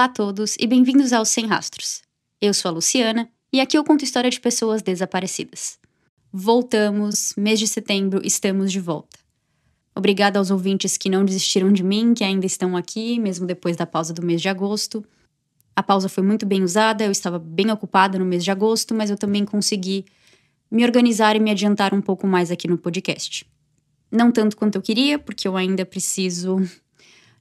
Olá a todos e bem-vindos ao Sem Rastros. Eu sou a Luciana e aqui eu conto história de pessoas desaparecidas. Voltamos, mês de setembro, estamos de volta. Obrigada aos ouvintes que não desistiram de mim, que ainda estão aqui, mesmo depois da pausa do mês de agosto. A pausa foi muito bem usada, eu estava bem ocupada no mês de agosto, mas eu também consegui me organizar e me adiantar um pouco mais aqui no podcast. Não tanto quanto eu queria, porque eu ainda preciso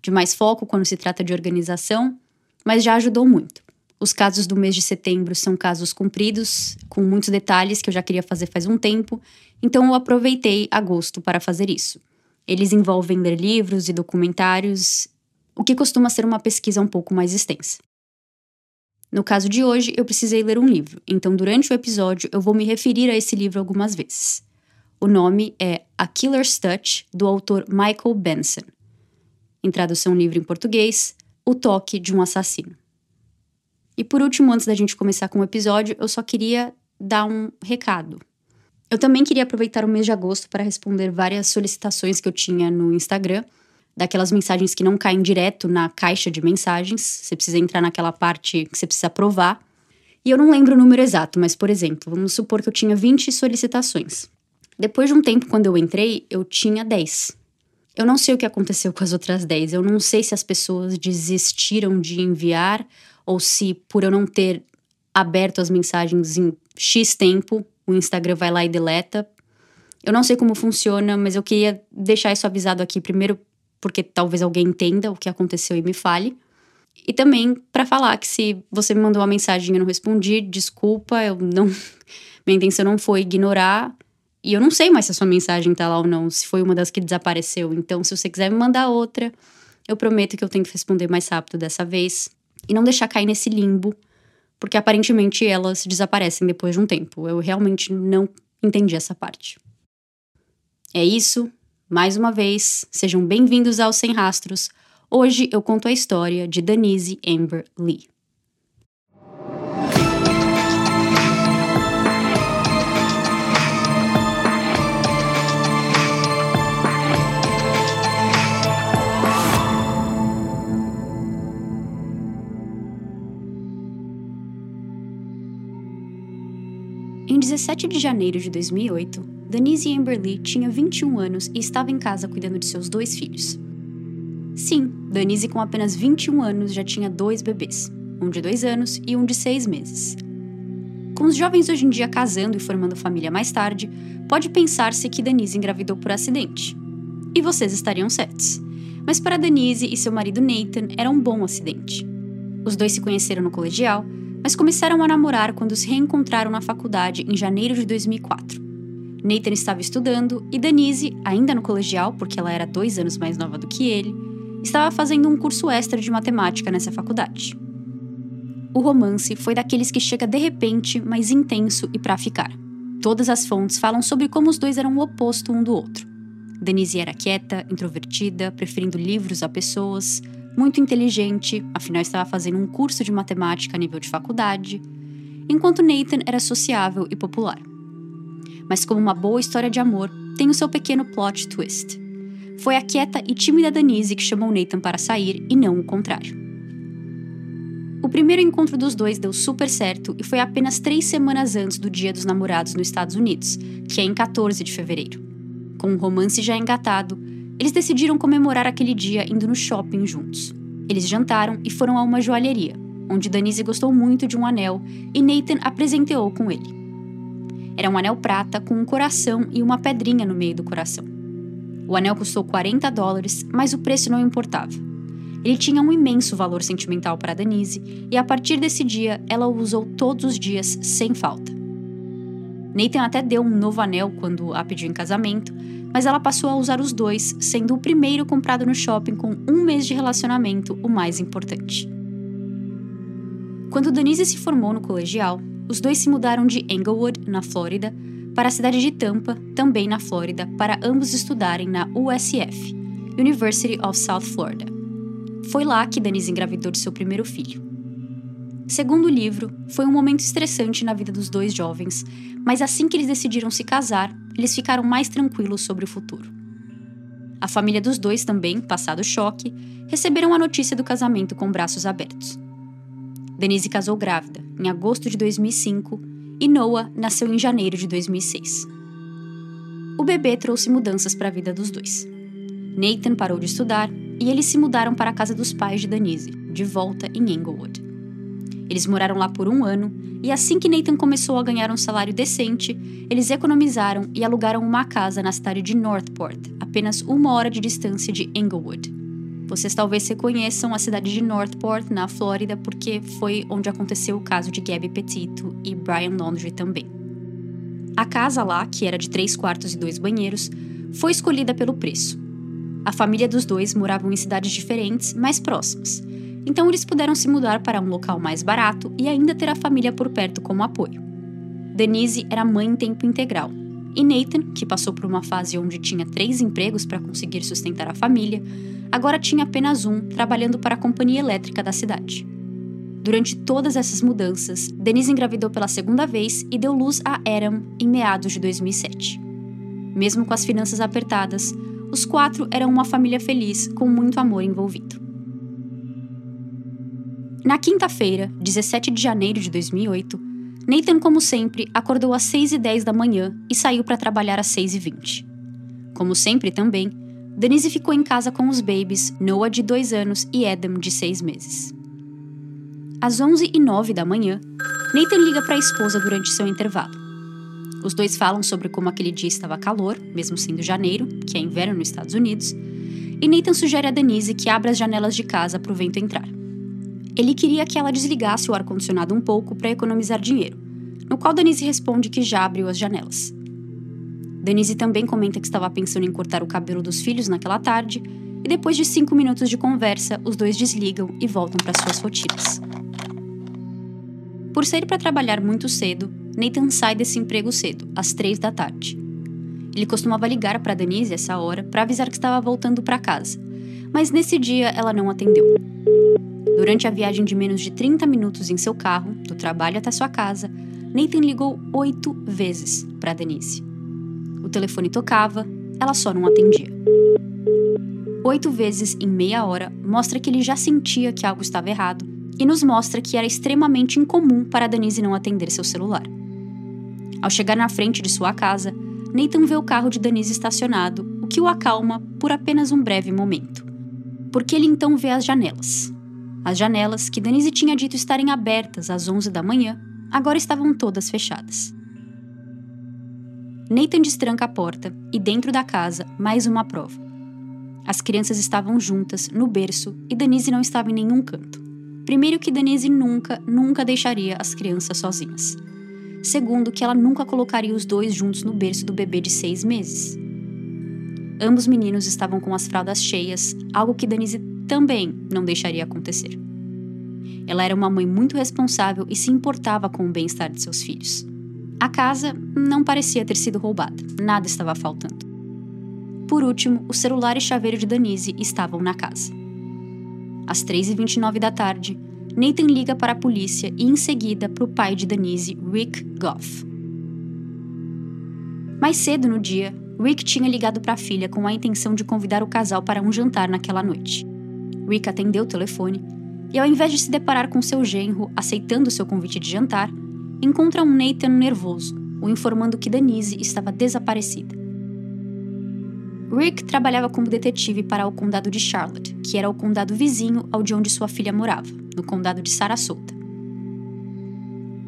de mais foco quando se trata de organização, mas já ajudou muito. Os casos do mês de setembro são casos compridos, com muitos detalhes que eu já queria fazer faz um tempo, então eu aproveitei agosto para fazer isso. Eles envolvem ler livros e documentários, o que costuma ser uma pesquisa um pouco mais extensa. No caso de hoje, eu precisei ler um livro, então durante o episódio eu vou me referir a esse livro algumas vezes. O nome é A Killer's Touch, do autor Michael Benson. Em tradução livre em português, O Toque de um Assassino. E por último, antes da gente começar com o episódio, eu só queria dar um recado. Eu também queria aproveitar o mês de agosto para responder várias solicitações que eu tinha no Instagram daquelas mensagens que não caem direto na caixa de mensagens. Você precisa entrar naquela parte que você precisa aprovar. E eu não lembro o número exato, mas, por exemplo, vamos supor que eu tinha 20 solicitações. Depois de um tempo, quando eu entrei, eu tinha 10. Eu não sei o que aconteceu com as outras 10. Eu não sei se as pessoas desistiram de enviar ou se, por eu não ter aberto as mensagens em X tempo, o Instagram vai lá e deleta. Eu não sei como funciona, mas eu queria deixar isso avisado aqui primeiro porque talvez alguém entenda o que aconteceu e me fale. E também para falar que se você me mandou uma mensagem e eu não respondi, desculpa, eu não minha intenção não foi ignorar. E eu não sei mais se a sua mensagem tá lá ou não, se foi uma das que desapareceu. Então, se você quiser me mandar outra, eu prometo que eu tento responder mais rápido dessa vez e não deixar cair nesse limbo, porque aparentemente elas desaparecem depois de um tempo. Eu realmente não entendi essa parte. É isso. Mais uma vez, sejam bem-vindos ao Sem Rastros. Hoje eu conto a história de Denise Amber Lee. Em 17 de janeiro de 2008, Denise Amberley tinha 21 anos e estava em casa cuidando de seus dois filhos. Sim, Denise, com apenas 21 anos, já tinha dois bebês, um de dois anos e um de seis meses. Com os jovens hoje em dia casando e formando família mais tarde, pode pensar-se que Denise engravidou por acidente. E vocês estariam certos. Mas para Denise e seu marido Nathan era um bom acidente. Os dois se conheceram no colegial, mas começaram a namorar quando se reencontraram na faculdade em janeiro de 2004. Nathan estava estudando e Denise, ainda no colegial, porque ela era dois anos mais nova do que ele, estava fazendo um curso extra de matemática nessa faculdade. O romance foi daqueles que chega de repente, mas intenso e para ficar. Todas as fontes falam sobre como os dois eram o oposto um do outro. Denise era quieta, introvertida, preferindo livros a pessoas, muito inteligente, afinal estava fazendo um curso de matemática a nível de faculdade, enquanto Nathan era sociável e popular mas como uma boa história de amor, tem o seu pequeno plot twist. Foi a quieta e tímida Denise que chamou Nathan para sair e não o contrário. O primeiro encontro dos dois deu super certo e foi apenas três semanas antes do Dia dos Namorados nos Estados Unidos, que é em 14 de fevereiro. Com o um romance já engatado, eles decidiram comemorar aquele dia indo no shopping juntos. Eles jantaram e foram a uma joalheria, onde Denise gostou muito de um anel e Nathan a presenteou com ele. Era um anel prata com um coração e uma pedrinha no meio do coração. O anel custou 40 dólares, mas o preço não importava. Ele tinha um imenso valor sentimental para Denise e a partir desse dia ela o usou todos os dias sem falta. Nathan até deu um novo anel quando a pediu em casamento, mas ela passou a usar os dois, sendo o primeiro comprado no shopping com um mês de relacionamento o mais importante. Quando Denise se formou no colegial, os dois se mudaram de Englewood, na Flórida, para a cidade de Tampa, também na Flórida, para ambos estudarem na USF, University of South Florida. Foi lá que Denise engravidou de seu primeiro filho. Segundo o livro, foi um momento estressante na vida dos dois jovens, mas assim que eles decidiram se casar, eles ficaram mais tranquilos sobre o futuro. A família dos dois também, passado o choque, receberam a notícia do casamento com braços abertos. Denise casou grávida, em agosto de 2005, e Noah nasceu em janeiro de 2006. O bebê trouxe mudanças para a vida dos dois. Nathan parou de estudar e eles se mudaram para a casa dos pais de Denise, de volta em Englewood. Eles moraram lá por um ano e assim que Nathan começou a ganhar um salário decente, eles economizaram e alugaram uma casa na cidade de Northport, apenas uma hora de distância de Englewood. Vocês talvez reconheçam a cidade de Northport, na Flórida, porque foi onde aconteceu o caso de Gabby Petito e Brian Laundrie também. A casa lá, que era de três quartos e dois banheiros, foi escolhida pelo preço. A família dos dois moravam em cidades diferentes, mas próximas, então eles puderam se mudar para um local mais barato e ainda ter a família por perto como apoio. Denise era mãe em tempo integral, e Nathan, que passou por uma fase onde tinha três empregos para conseguir sustentar a família, agora tinha apenas um, trabalhando para a companhia elétrica da cidade. Durante todas essas mudanças, Denise engravidou pela segunda vez e deu luz a Adam em meados de 2007. Mesmo com as finanças apertadas, os quatro eram uma família feliz com muito amor envolvido. Na quinta-feira, 17 de janeiro de 2008, Nathan, como sempre, acordou às 6h10 da manhã e saiu para trabalhar às 6h20. Como sempre também, Denise ficou em casa com os babies, Noah de 2 anos e Adam de 6 meses. Às 11h09 da manhã, Nathan liga para a esposa durante seu intervalo. Os dois falam sobre como aquele dia estava calor, mesmo sendo janeiro, que é inverno nos Estados Unidos, e Nathan sugere a Denise que abra as janelas de casa para o vento entrar. Ele queria que ela desligasse o ar-condicionado um pouco para economizar dinheiro, no qual Denise responde que já abriu as janelas. Denise também comenta que estava pensando em cortar o cabelo dos filhos naquela tarde, e depois de cinco minutos de conversa, os dois desligam e voltam para suas rotinas. Por sair para trabalhar muito cedo, Nathan sai desse emprego cedo, às três da tarde. Ele costumava ligar para Denise essa hora para avisar que estava voltando para casa, mas nesse dia ela não atendeu. Durante a viagem de menos de 30 minutos em seu carro, do trabalho até sua casa, Nathan ligou oito vezes para Denise. O telefone tocava, ela só não atendia. Oito vezes em meia hora mostra que ele já sentia que algo estava errado e nos mostra que era extremamente incomum para Denise não atender seu celular. Ao chegar na frente de sua casa, Nathan vê o carro de Denise estacionado, o que o acalma por apenas um breve momento. Porque ele então vê as janelas. As janelas, que Denise tinha dito estarem abertas às 11 da manhã, agora estavam todas fechadas. Nathan destranca a porta e, dentro da casa, mais uma prova. As crianças estavam juntas, no berço, e Denise não estava em nenhum canto. Primeiro, que Denise nunca, nunca deixaria as crianças sozinhas. Segundo, que ela nunca colocaria os dois juntos no berço do bebê de seis meses. Ambos meninos estavam com as fraldas cheias, algo que Denise também não deixaria acontecer. Ela era uma mãe muito responsável e se importava com o bem-estar de seus filhos. A casa não parecia ter sido roubada, nada estava faltando. Por último, o celular e chaveiro de Danise estavam na casa. Às 3h29 da tarde, Nathan liga para a polícia e, em seguida, para o pai de Danise, Rick Goff. Mais cedo no dia, Rick tinha ligado para a filha com a intenção de convidar o casal para um jantar naquela noite. Rick atendeu o telefone e, ao invés de se deparar com seu genro aceitando seu convite de jantar, encontra um Nathan nervoso, o informando que Denise estava desaparecida. Rick trabalhava como detetive para o condado de Charlotte, que era o condado vizinho ao de onde sua filha morava, no condado de Sarasota.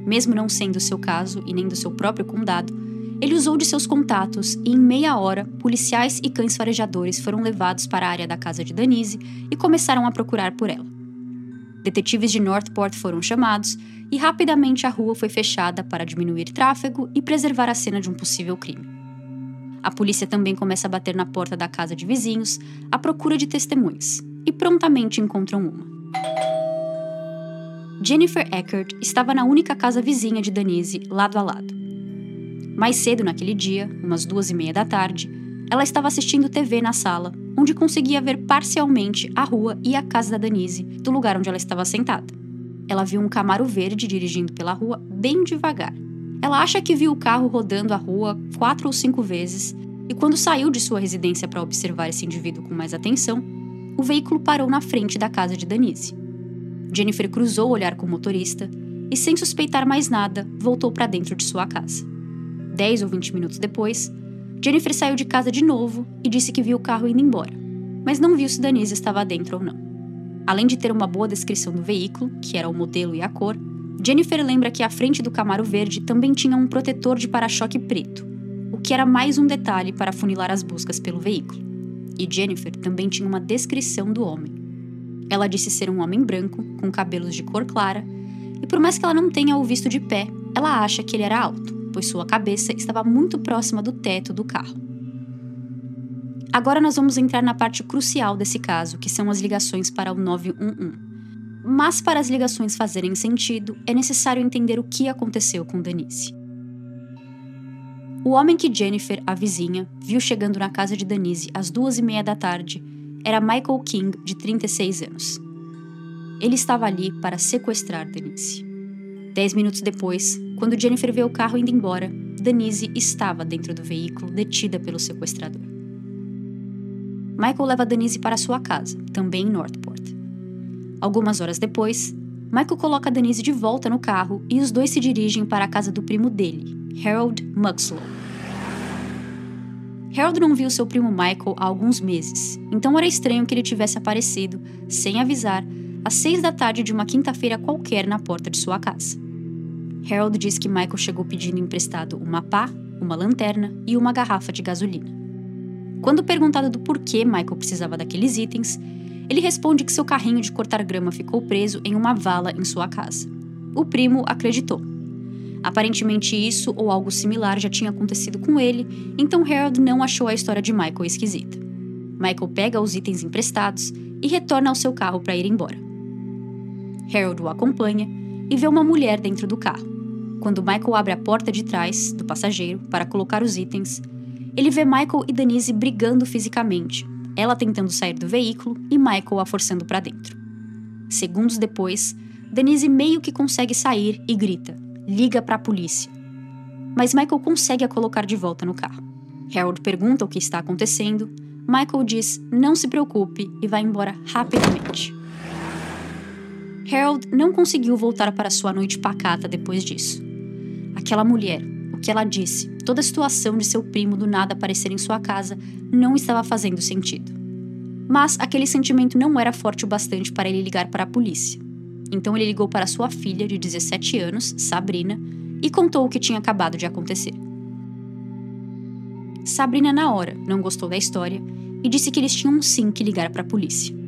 Mesmo não sendo seu caso e nem do seu próprio condado, ele usou de seus contatos e, em meia hora, policiais e cães farejadores foram levados para a área da casa de Denise e começaram a procurar por ela. Detetives de Northport foram chamados e rapidamente a rua foi fechada para diminuir tráfego e preservar a cena de um possível crime. A polícia também começa a bater na porta da casa de vizinhos à procura de testemunhas e prontamente encontram uma. Jennifer Eckert estava na única casa vizinha de Denise, lado a lado. Mais cedo naquele dia, umas duas e meia da tarde, ela estava assistindo TV na sala, onde conseguia ver parcialmente a rua e a casa da Denise, do lugar onde ela estava sentada ela viu um Camaro verde dirigindo pela rua bem devagar. Ela acha que viu o carro rodando a rua quatro ou cinco vezes e, quando saiu de sua residência para observar esse indivíduo com mais atenção, o veículo parou na frente da casa de Danise. Jennifer cruzou o olhar com o motorista e, sem suspeitar mais nada, voltou para dentro de sua casa. Dez ou vinte minutos depois, Jennifer saiu de casa de novo e disse que viu o carro indo embora, mas não viu se Denise estava dentro ou não. Além de ter uma boa descrição do veículo, que era o modelo e a cor, Jennifer lembra que a frente do Camaro verde também tinha um protetor de para-choque preto, o que era mais um detalhe para funilar as buscas pelo veículo. E Jennifer também tinha uma descrição do homem. Ela disse ser um homem branco, com cabelos de cor clara, e por mais que ela não tenha o visto de pé, ela acha que ele era alto, pois sua cabeça estava muito próxima do teto do carro. Agora nós vamos entrar na parte crucial desse caso, que são as ligações para o 911. Mas para as ligações fazerem sentido, é necessário entender o que aconteceu com Denise. O homem que Jennifer, a vizinha, viu chegando na casa de Denise às duas e meia da tarde era Michael King, de 36 anos. Ele estava ali para sequestrar Denise. Dez minutos depois, quando Jennifer vê o carro indo embora, Denise estava dentro do veículo, detida pelo sequestrador. Michael leva Denise para sua casa, também em Northport. Algumas horas depois, Michael coloca Denise de volta no carro e os dois se dirigem para a casa do primo dele, Harold Muxlow. Harold não viu seu primo Michael há alguns meses, então era estranho que ele tivesse aparecido, sem avisar, às seis da tarde de uma quinta-feira qualquer na porta de sua casa. Harold diz que Michael chegou pedindo emprestado uma pá, uma lanterna e uma garrafa de gasolina. Quando perguntado do porquê Michael precisava daqueles itens, ele responde que seu carrinho de cortar grama ficou preso em uma vala em sua casa. O primo acreditou. Aparentemente, isso ou algo similar já tinha acontecido com ele, então Harold não achou a história de Michael esquisita. Michael pega os itens emprestados e retorna ao seu carro para ir embora. Harold o acompanha e vê uma mulher dentro do carro. Quando Michael abre a porta de trás do passageiro para colocar os itens, ele vê Michael e Denise brigando fisicamente, ela tentando sair do veículo e Michael a forçando para dentro. Segundos depois, Denise meio que consegue sair e grita: liga para a polícia. Mas Michael consegue a colocar de volta no carro. Harold pergunta o que está acontecendo. Michael diz: não se preocupe e vai embora rapidamente. Harold não conseguiu voltar para sua noite pacata depois disso. Aquela mulher, o que ela disse, toda a situação de seu primo do nada aparecer em sua casa não estava fazendo sentido. Mas aquele sentimento não era forte o bastante para ele ligar para a polícia. Então ele ligou para sua filha de 17 anos, Sabrina, e contou o que tinha acabado de acontecer. Sabrina, na hora, não gostou da história e disse que eles tinham sim que ligar para a polícia.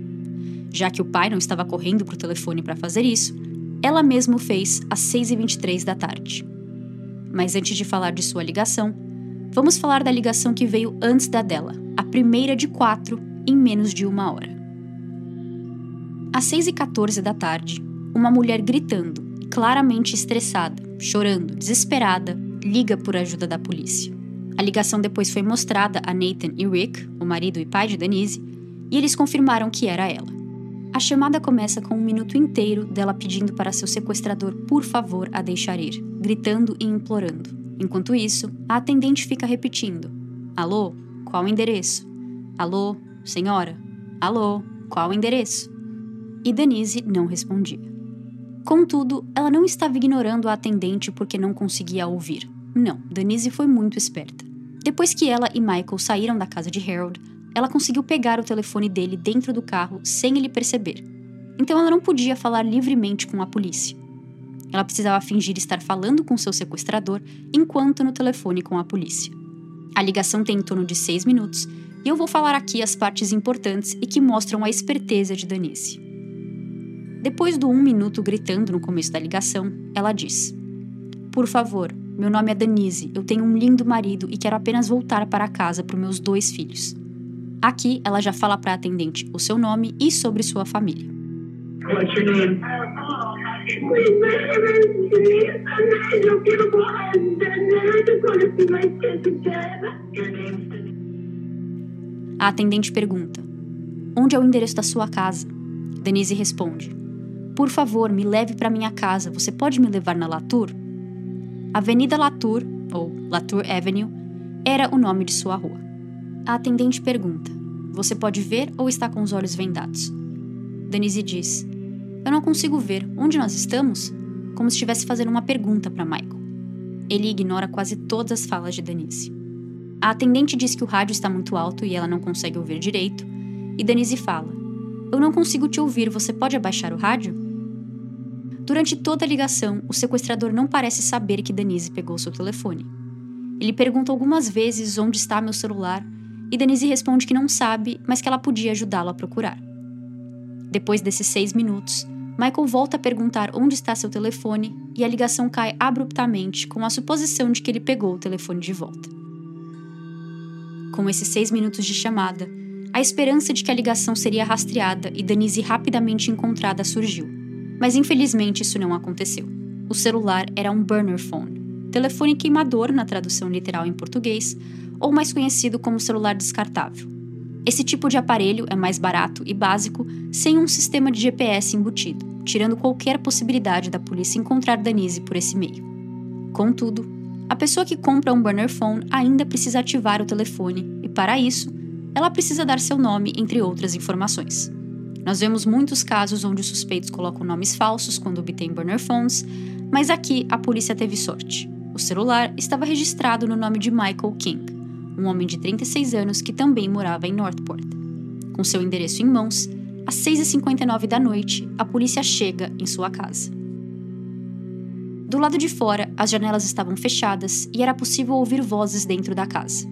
Já que o pai não estava correndo para o telefone para fazer isso, ela mesma o fez às 6h23 da tarde. Mas antes de falar de sua ligação, vamos falar da ligação que veio antes da dela, a primeira de quatro, em menos de uma hora. Às 6h14 da tarde, uma mulher gritando, claramente estressada, chorando, desesperada, liga por ajuda da polícia. A ligação depois foi mostrada a Nathan e Rick, o marido e pai de Denise, e eles confirmaram que era ela. A chamada começa com um minuto inteiro dela pedindo para seu sequestrador por favor a deixar ir, gritando e implorando. Enquanto isso, a atendente fica repetindo: Alô, qual o endereço? Alô, senhora? Alô, qual o endereço? E Denise não respondia. Contudo, ela não estava ignorando a atendente porque não conseguia ouvir. Não, Denise foi muito esperta. Depois que ela e Michael saíram da casa de Harold, ela conseguiu pegar o telefone dele dentro do carro sem ele perceber. Então ela não podia falar livremente com a polícia. Ela precisava fingir estar falando com seu sequestrador enquanto no telefone com a polícia. A ligação tem em torno de seis minutos e eu vou falar aqui as partes importantes e que mostram a esperteza de Denise. Depois do um minuto gritando no começo da ligação, ela diz: Por favor, meu nome é Denise, eu tenho um lindo marido e quero apenas voltar para casa para meus dois filhos. Aqui ela já fala para a atendente o seu nome e sobre sua família. A atendente pergunta: Onde é o endereço da sua casa? Denise responde: Por favor, me leve para minha casa. Você pode me levar na Latour? Avenida Latour, ou Latour Avenue, era o nome de sua rua. A atendente pergunta: Você pode ver ou está com os olhos vendados? Denise diz: Eu não consigo ver. Onde nós estamos? Como se estivesse fazendo uma pergunta para Michael. Ele ignora quase todas as falas de Denise. A atendente diz que o rádio está muito alto e ela não consegue ouvir direito, e Denise fala: Eu não consigo te ouvir, você pode abaixar o rádio? Durante toda a ligação, o sequestrador não parece saber que Denise pegou seu telefone. Ele pergunta algumas vezes onde está meu celular e Denise responde que não sabe, mas que ela podia ajudá-lo a procurar. Depois desses seis minutos, Michael volta a perguntar onde está seu telefone e a ligação cai abruptamente com a suposição de que ele pegou o telefone de volta. Com esses seis minutos de chamada, a esperança de que a ligação seria rastreada e Denise rapidamente encontrada surgiu, mas infelizmente isso não aconteceu. O celular era um burner phone, telefone queimador na tradução literal em português, ou mais conhecido como celular descartável. Esse tipo de aparelho é mais barato e básico, sem um sistema de GPS embutido, tirando qualquer possibilidade da polícia encontrar Danise por esse meio. Contudo, a pessoa que compra um burner phone ainda precisa ativar o telefone e, para isso, ela precisa dar seu nome, entre outras informações. Nós vemos muitos casos onde os suspeitos colocam nomes falsos quando obtêm burner phones, mas aqui a polícia teve sorte. O celular estava registrado no nome de Michael King, um homem de 36 anos que também morava em Northport. Com seu endereço em mãos, às 6h59 da noite, a polícia chega em sua casa. Do lado de fora, as janelas estavam fechadas e era possível ouvir vozes dentro da casa.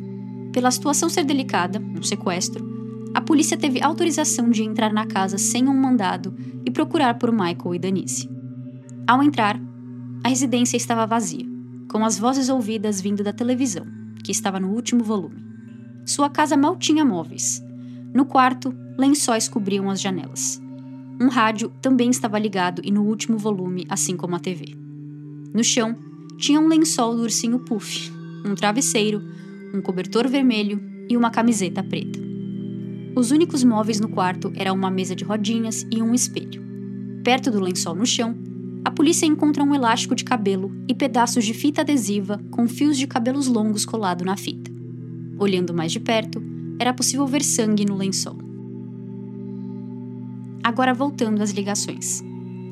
Pela situação ser delicada, um sequestro, a polícia teve autorização de entrar na casa sem um mandado e procurar por Michael e Denise. Ao entrar, a residência estava vazia, com as vozes ouvidas vindo da televisão que estava no último volume. Sua casa mal tinha móveis. No quarto, lençóis cobriam as janelas. Um rádio também estava ligado e no último volume, assim como a TV. No chão, tinha um lençol do ursinho Puff, um travesseiro, um cobertor vermelho e uma camiseta preta. Os únicos móveis no quarto eram uma mesa de rodinhas e um espelho. Perto do lençol no chão, a polícia encontra um elástico de cabelo e pedaços de fita adesiva com fios de cabelos longos colado na fita. Olhando mais de perto, era possível ver sangue no lençol. Agora voltando às ligações.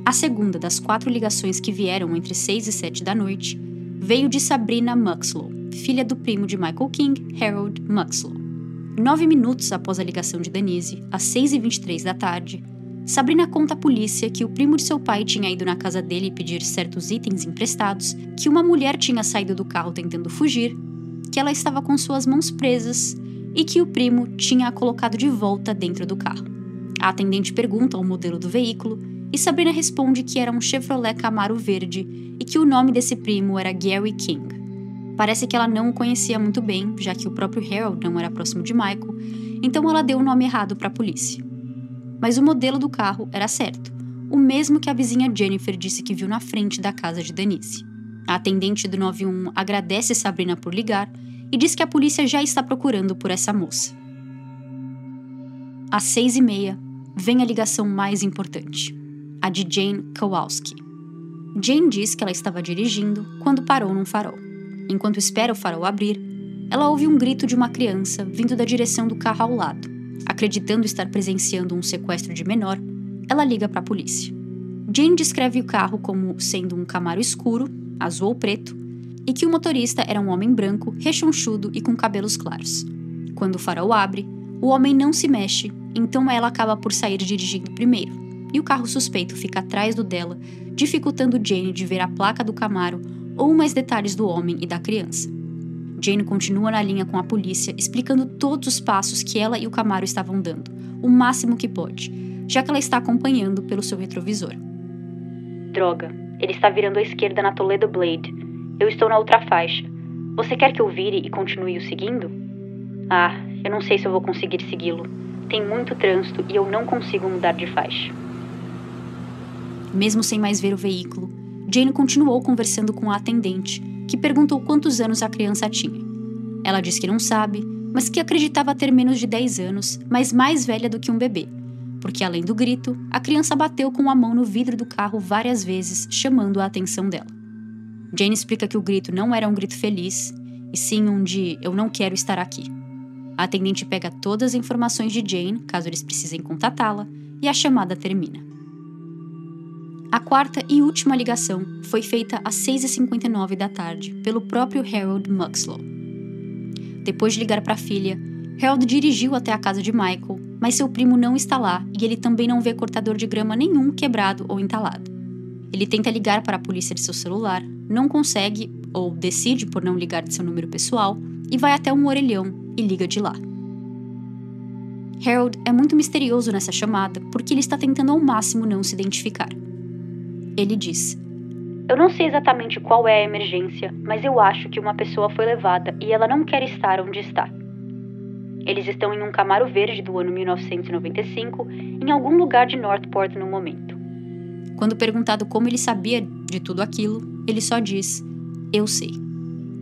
A segunda das quatro ligações que vieram entre 6 e 7 da noite veio de Sabrina Muxlow, filha do primo de Michael King, Harold Muxlow. Nove minutos após a ligação de Denise, às 6h23 da tarde, Sabrina conta à polícia que o primo de seu pai tinha ido na casa dele pedir certos itens emprestados, que uma mulher tinha saído do carro tentando fugir, que ela estava com suas mãos presas e que o primo tinha a colocado de volta dentro do carro. A atendente pergunta o modelo do veículo e Sabrina responde que era um Chevrolet Camaro verde e que o nome desse primo era Gary King. Parece que ela não o conhecia muito bem, já que o próprio Harold não era próximo de Michael, então ela deu o nome errado para a polícia mas o modelo do carro era certo, o mesmo que a vizinha Jennifer disse que viu na frente da casa de Denise. A atendente do 91 agradece Sabrina por ligar e diz que a polícia já está procurando por essa moça. Às seis e meia, vem a ligação mais importante, a de Jane Kowalski. Jane diz que ela estava dirigindo quando parou num farol. Enquanto espera o farol abrir, ela ouve um grito de uma criança vindo da direção do carro ao lado. Acreditando estar presenciando um sequestro de menor, ela liga para a polícia. Jane descreve o carro como sendo um Camaro escuro, azul ou preto, e que o motorista era um homem branco, rechonchudo e com cabelos claros. Quando o farol abre, o homem não se mexe, então ela acaba por sair dirigindo primeiro, e o carro suspeito fica atrás do dela, dificultando Jane de ver a placa do Camaro ou mais detalhes do homem e da criança. Jane continua na linha com a polícia, explicando todos os passos que ela e o Camaro estavam dando, o máximo que pode, já que ela está acompanhando pelo seu retrovisor. Droga, ele está virando à esquerda na Toledo Blade. Eu estou na outra faixa. Você quer que eu vire e continue o seguindo? Ah, eu não sei se eu vou conseguir segui-lo. Tem muito trânsito e eu não consigo mudar de faixa. Mesmo sem mais ver o veículo, Jane continuou conversando com a atendente, que perguntou quantos anos a criança tinha. Ela disse que não sabe, mas que acreditava ter menos de 10 anos, mas mais velha do que um bebê, porque além do grito, a criança bateu com a mão no vidro do carro várias vezes, chamando a atenção dela. Jane explica que o grito não era um grito feliz, e sim um de eu não quero estar aqui. A atendente pega todas as informações de Jane, caso eles precisem contatá-la, e a chamada termina. A quarta e última ligação foi feita às 6h59 da tarde pelo próprio Harold Muxlow. Depois de ligar para a filha, Harold dirigiu até a casa de Michael, mas seu primo não está lá e ele também não vê cortador de grama nenhum quebrado ou entalado. Ele tenta ligar para a polícia de seu celular, não consegue ou decide por não ligar de seu número pessoal e vai até um orelhão e liga de lá. Harold é muito misterioso nessa chamada porque ele está tentando ao máximo não se identificar. Ele diz: Eu não sei exatamente qual é a emergência, mas eu acho que uma pessoa foi levada e ela não quer estar onde está. Eles estão em um Camaro verde do ano 1995, em algum lugar de Northport no momento. Quando perguntado como ele sabia de tudo aquilo, ele só diz: Eu sei.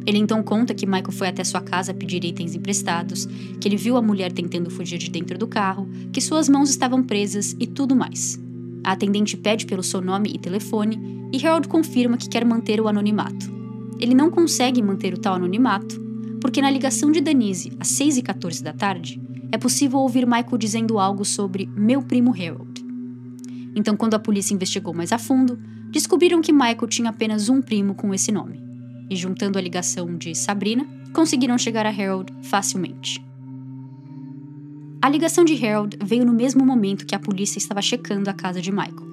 Ele então conta que Michael foi até sua casa pedir itens emprestados, que ele viu a mulher tentando fugir de dentro do carro, que suas mãos estavam presas e tudo mais. A atendente pede pelo seu nome e telefone e Harold confirma que quer manter o anonimato. Ele não consegue manter o tal anonimato porque na ligação de Danise, às 6h14 da tarde, é possível ouvir Michael dizendo algo sobre meu primo Harold. Então, quando a polícia investigou mais a fundo, descobriram que Michael tinha apenas um primo com esse nome. E juntando a ligação de Sabrina, conseguiram chegar a Harold facilmente. A ligação de Harold veio no mesmo momento que a polícia estava checando a casa de Michael.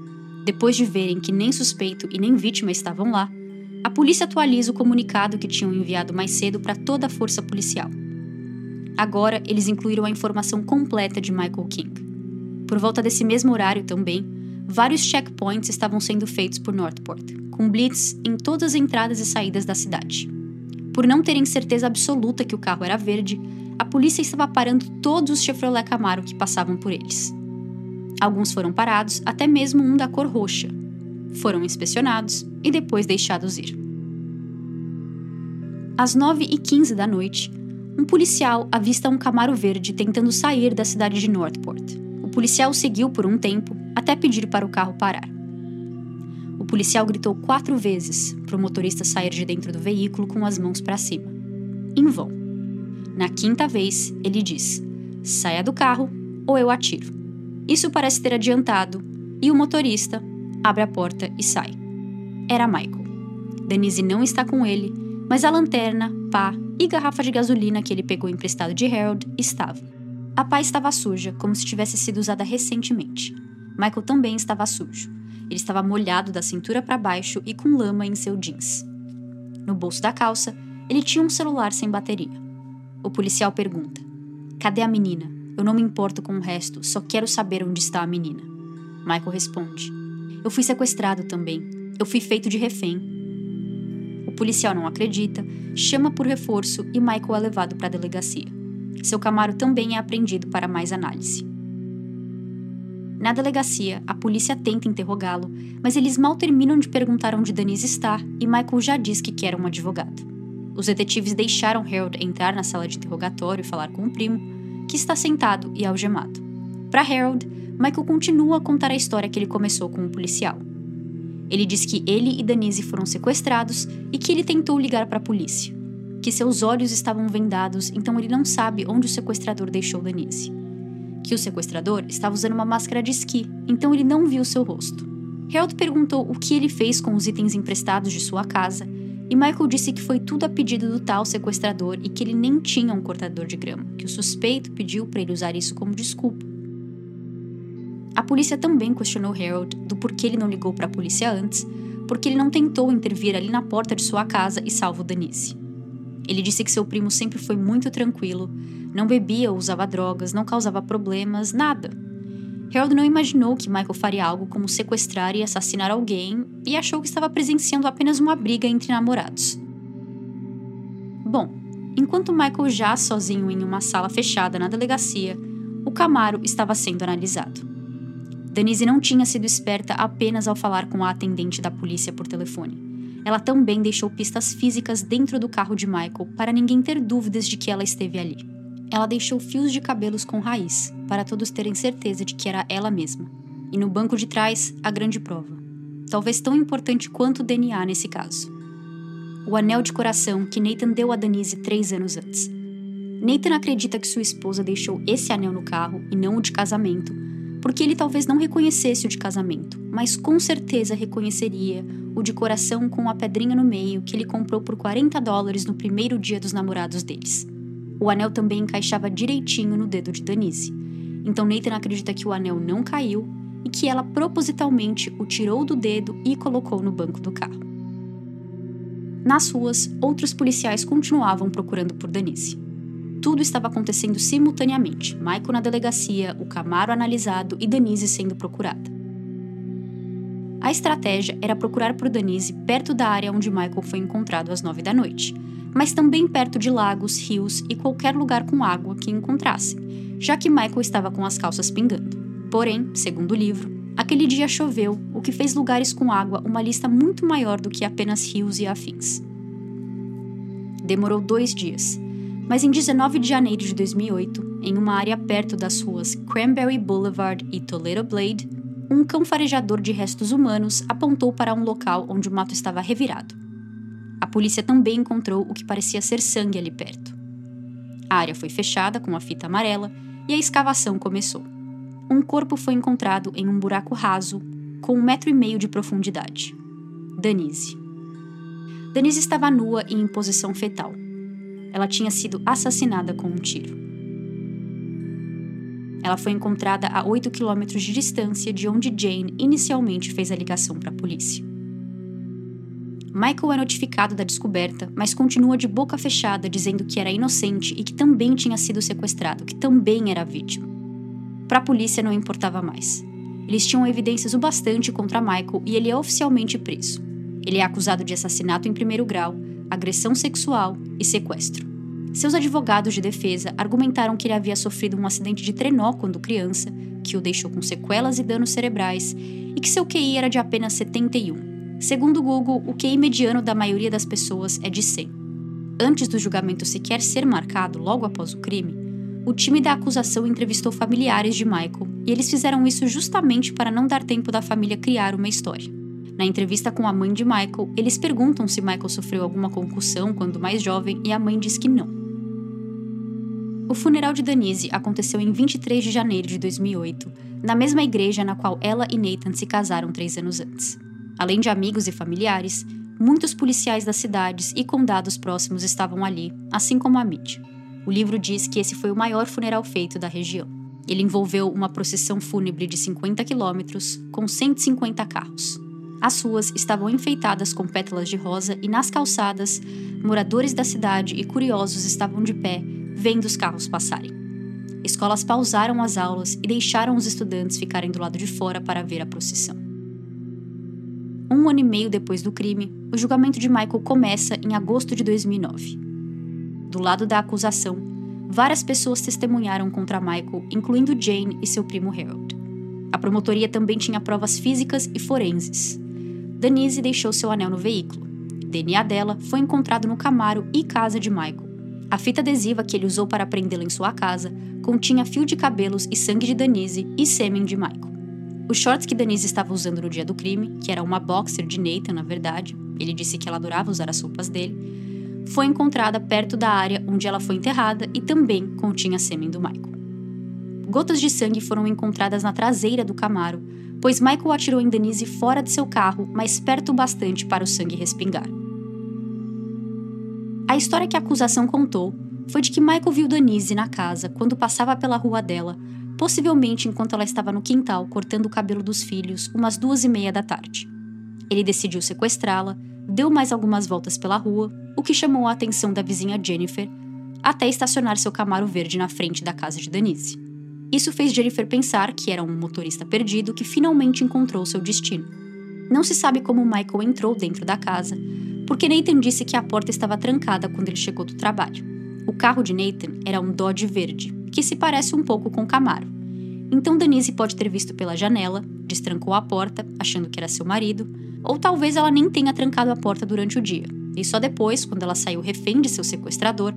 Depois de verem que nem suspeito e nem vítima estavam lá, a polícia atualiza o comunicado que tinham enviado mais cedo para toda a força policial. Agora, eles incluíram a informação completa de Michael King. Por volta desse mesmo horário também, vários checkpoints estavam sendo feitos por Northport, com blitz em todas as entradas e saídas da cidade. Por não terem certeza absoluta que o carro era verde, a polícia estava parando todos os Chevrolet Camaro que passavam por eles. Alguns foram parados, até mesmo um da cor roxa, foram inspecionados e depois deixados ir. Às 9h15 da noite, um policial avista um Camaro verde tentando sair da cidade de Northport. O policial seguiu por um tempo até pedir para o carro parar. O policial gritou quatro vezes para o motorista sair de dentro do veículo com as mãos para cima. Em vão. Na quinta vez, ele diz: saia do carro ou eu atiro. Isso parece ter adiantado e o motorista, abre a porta e sai. Era Michael. Denise não está com ele, mas a lanterna, pá e garrafa de gasolina que ele pegou emprestado de Harold estavam. A pá estava suja, como se tivesse sido usada recentemente. Michael também estava sujo. Ele estava molhado da cintura para baixo e com lama em seu jeans. No bolso da calça, ele tinha um celular sem bateria. O policial pergunta: Cadê a menina? Eu não me importo com o resto, só quero saber onde está a menina. Michael responde: eu fui sequestrado também. Eu fui feito de refém. O policial não acredita, chama por reforço e Michael é levado para a delegacia. Seu Camaro também é apreendido para mais análise. Na delegacia, a polícia tenta interrogá-lo, mas eles mal terminam de perguntar onde Denise está e Michael já diz que quer um advogado. Os detetives deixaram Harold entrar na sala de interrogatório e falar com o primo, que está sentado e algemado. Para Harold, Michael continua a contar a história que ele começou com o policial. Ele diz que ele e Denise foram sequestrados e que ele tentou ligar para a polícia. Que seus olhos estavam vendados, então ele não sabe onde o sequestrador deixou Denise. Que o sequestrador estava usando uma máscara de esqui, então ele não viu seu rosto. Harold perguntou o que ele fez com os itens emprestados de sua casa e Michael disse que foi tudo a pedido do tal sequestrador e que ele nem tinha um cortador de grama, que o suspeito pediu para ele usar isso como desculpa. A polícia também questionou Harold do porquê ele não ligou para a polícia antes, porque ele não tentou intervir ali na porta de sua casa e salvo Denise. Ele disse que seu primo sempre foi muito tranquilo, não bebia ou usava drogas, não causava problemas, nada. Harold não imaginou que Michael faria algo como sequestrar e assassinar alguém e achou que estava presenciando apenas uma briga entre namorados. Bom, enquanto Michael já sozinho em uma sala fechada na delegacia, o Camaro estava sendo analisado. Denise não tinha sido esperta apenas ao falar com a atendente da polícia por telefone. Ela também deixou pistas físicas dentro do carro de Michael para ninguém ter dúvidas de que ela esteve ali. Ela deixou fios de cabelos com raiz, para todos terem certeza de que era ela mesma. E no banco de trás, a grande prova. Talvez tão importante quanto o DNA nesse caso. O anel de coração que Nathan deu a Denise três anos antes. Nathan acredita que sua esposa deixou esse anel no carro e não o de casamento, porque ele talvez não reconhecesse o de casamento, mas com certeza reconheceria o de coração com a pedrinha no meio que ele comprou por 40 dólares no primeiro dia dos namorados deles. O anel também encaixava direitinho no dedo de Danise. Então Nathan acredita que o anel não caiu e que ela propositalmente o tirou do dedo e colocou no banco do carro. Nas ruas, outros policiais continuavam procurando por Danise. Tudo estava acontecendo simultaneamente: Michael na delegacia, o Camaro analisado e Danise sendo procurada. A estratégia era procurar por Danise perto da área onde Michael foi encontrado às nove da noite, mas também perto de lagos, rios e qualquer lugar com água que encontrassem, já que Michael estava com as calças pingando. Porém, segundo o livro, aquele dia choveu, o que fez lugares com água uma lista muito maior do que apenas rios e afins. Demorou dois dias, mas em 19 de janeiro de 2008, em uma área perto das ruas Cranberry Boulevard e Toledo Blade, um cão farejador de restos humanos apontou para um local onde o mato estava revirado. A polícia também encontrou o que parecia ser sangue ali perto. A área foi fechada com a fita amarela e a escavação começou. Um corpo foi encontrado em um buraco raso, com um metro e meio de profundidade. Danise. Danise estava nua e em posição fetal. Ela tinha sido assassinada com um tiro. Ela foi encontrada a 8 quilômetros de distância de onde Jane inicialmente fez a ligação para a polícia. Michael é notificado da descoberta, mas continua de boca fechada dizendo que era inocente e que também tinha sido sequestrado, que também era vítima. Para a polícia não importava mais. Eles tinham evidências o bastante contra Michael e ele é oficialmente preso. Ele é acusado de assassinato em primeiro grau, agressão sexual e sequestro. Seus advogados de defesa argumentaram que ele havia sofrido um acidente de trenó quando criança, que o deixou com sequelas e danos cerebrais, e que seu QI era de apenas 71. Segundo o Google, o QI mediano da maioria das pessoas é de 100. Antes do julgamento sequer ser marcado, logo após o crime, o time da acusação entrevistou familiares de Michael e eles fizeram isso justamente para não dar tempo da família criar uma história. Na entrevista com a mãe de Michael, eles perguntam se Michael sofreu alguma concussão quando mais jovem e a mãe diz que não. O funeral de Danise aconteceu em 23 de janeiro de 2008, na mesma igreja na qual ela e Nathan se casaram três anos antes. Além de amigos e familiares, muitos policiais das cidades e condados próximos estavam ali, assim como a mídia. O livro diz que esse foi o maior funeral feito da região. Ele envolveu uma procissão fúnebre de 50 quilômetros, com 150 carros. As ruas estavam enfeitadas com pétalas de rosa e nas calçadas, moradores da cidade e curiosos estavam de pé, vendo os carros passarem. Escolas pausaram as aulas e deixaram os estudantes ficarem do lado de fora para ver a procissão. Um ano e meio depois do crime, o julgamento de Michael começa em agosto de 2009. Do lado da acusação, várias pessoas testemunharam contra Michael, incluindo Jane e seu primo Harold. A promotoria também tinha provas físicas e forenses. Denise deixou seu anel no veículo. DNA dela foi encontrado no Camaro e casa de Michael. A fita adesiva que ele usou para prendê-la em sua casa continha fio de cabelos e sangue de Denise e sêmen de Michael. Os shorts que Denise estava usando no dia do crime, que era uma boxer de Nathan, na verdade, ele disse que ela adorava usar as roupas dele, foi encontrada perto da área onde ela foi enterrada e também continha sêmen do Michael. Gotas de sangue foram encontradas na traseira do Camaro, pois Michael atirou em Denise fora de seu carro, mas perto o bastante para o sangue respingar. A história que a acusação contou foi de que Michael viu Denise na casa quando passava pela rua dela, possivelmente enquanto ela estava no quintal cortando o cabelo dos filhos, umas duas e meia da tarde. Ele decidiu sequestrá-la, deu mais algumas voltas pela rua, o que chamou a atenção da vizinha Jennifer, até estacionar seu Camaro verde na frente da casa de Denise. Isso fez Jennifer pensar que era um motorista perdido que finalmente encontrou seu destino. Não se sabe como Michael entrou dentro da casa, porque Nathan disse que a porta estava trancada quando ele chegou do trabalho. O carro de Nathan era um Dodge verde, que se parece um pouco com Camaro. Então Denise pode ter visto pela janela, destrancou a porta, achando que era seu marido, ou talvez ela nem tenha trancado a porta durante o dia, e só depois, quando ela saiu refém de seu sequestrador,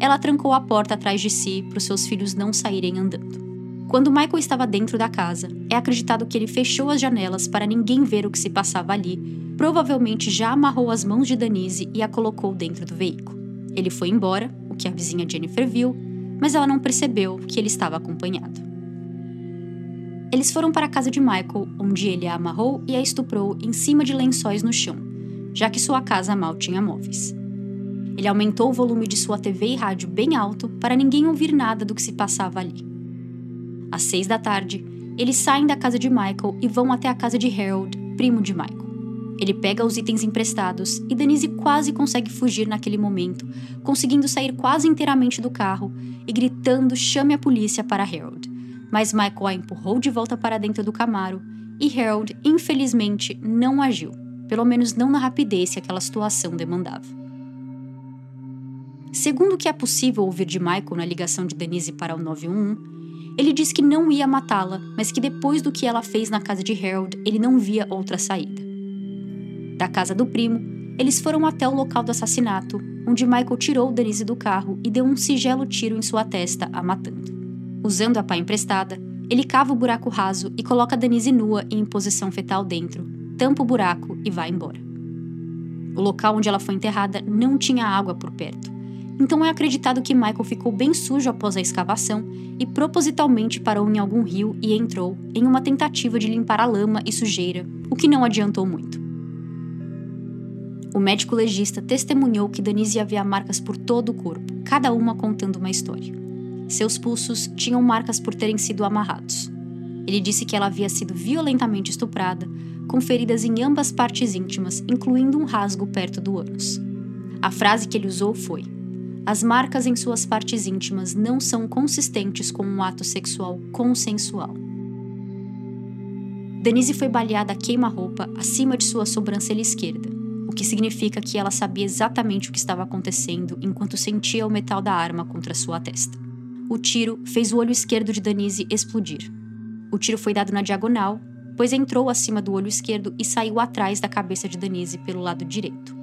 ela trancou a porta atrás de si para os seus filhos não saírem andando. Quando Michael estava dentro da casa, é acreditado que ele fechou as janelas para ninguém ver o que se passava ali, provavelmente já amarrou as mãos de Denise e a colocou dentro do veículo. Ele foi embora, o que a vizinha Jennifer viu, mas ela não percebeu que ele estava acompanhado. Eles foram para a casa de Michael, onde ele a amarrou e a estuprou em cima de lençóis no chão, já que sua casa mal tinha móveis. Ele aumentou o volume de sua TV e rádio bem alto para ninguém ouvir nada do que se passava ali. Às seis da tarde, eles saem da casa de Michael e vão até a casa de Harold, primo de Michael. Ele pega os itens emprestados e Denise quase consegue fugir naquele momento, conseguindo sair quase inteiramente do carro e gritando chame a polícia para Harold. Mas Michael a empurrou de volta para dentro do Camaro e Harold, infelizmente, não agiu, pelo menos não na rapidez que aquela situação demandava. Segundo o que é possível ouvir de Michael na ligação de Denise para o 911, ele diz que não ia matá-la, mas que depois do que ela fez na casa de Harold, ele não via outra saída da casa do primo, eles foram até o local do assassinato, onde Michael tirou Denise do carro e deu um sigelo tiro em sua testa, a matando. Usando a pá emprestada, ele cava o buraco raso e coloca Denise nua em posição fetal dentro, tampa o buraco e vai embora. O local onde ela foi enterrada não tinha água por perto, então é acreditado que Michael ficou bem sujo após a escavação e propositalmente parou em algum rio e entrou em uma tentativa de limpar a lama e sujeira, o que não adiantou muito. O médico legista testemunhou que Denise havia marcas por todo o corpo, cada uma contando uma história. Seus pulsos tinham marcas por terem sido amarrados. Ele disse que ela havia sido violentamente estuprada, com feridas em ambas partes íntimas, incluindo um rasgo perto do ânus. A frase que ele usou foi: As marcas em suas partes íntimas não são consistentes com um ato sexual consensual. Denise foi baleada a queima-roupa acima de sua sobrancelha esquerda, o que significa que ela sabia exatamente o que estava acontecendo enquanto sentia o metal da arma contra sua testa. O tiro fez o olho esquerdo de Danise explodir. O tiro foi dado na diagonal, pois entrou acima do olho esquerdo e saiu atrás da cabeça de Danise pelo lado direito.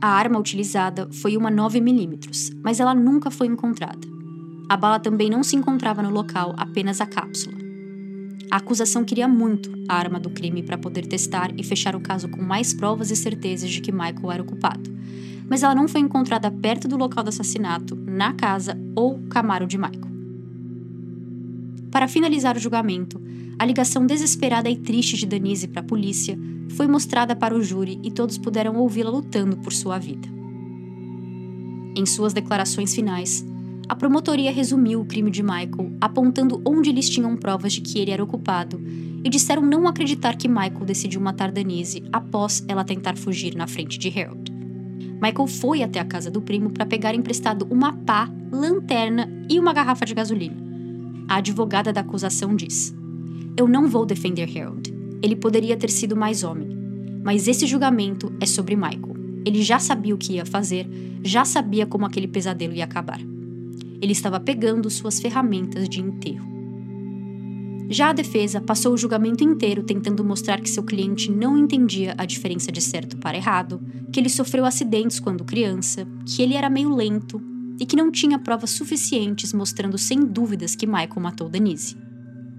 A arma utilizada foi uma 9mm, mas ela nunca foi encontrada. A bala também não se encontrava no local, apenas a cápsula. A acusação queria muito a arma do crime para poder testar e fechar o caso com mais provas e certezas de que Michael era o culpado. Mas ela não foi encontrada perto do local do assassinato, na casa ou camaro de Michael. Para finalizar o julgamento, a ligação desesperada e triste de Denise para a polícia foi mostrada para o júri e todos puderam ouvi-la lutando por sua vida. Em suas declarações finais, a promotoria resumiu o crime de Michael, apontando onde eles tinham provas de que ele era o culpado, e disseram não acreditar que Michael decidiu matar Denise após ela tentar fugir na frente de Harold. Michael foi até a casa do primo para pegar emprestado uma pá, lanterna e uma garrafa de gasolina. A advogada da acusação diz: Eu não vou defender Harold. Ele poderia ter sido mais homem. Mas esse julgamento é sobre Michael. Ele já sabia o que ia fazer, já sabia como aquele pesadelo ia acabar ele estava pegando suas ferramentas de enterro. Já a defesa passou o julgamento inteiro tentando mostrar que seu cliente não entendia a diferença de certo para errado, que ele sofreu acidentes quando criança, que ele era meio lento e que não tinha provas suficientes mostrando sem dúvidas que Michael matou Denise.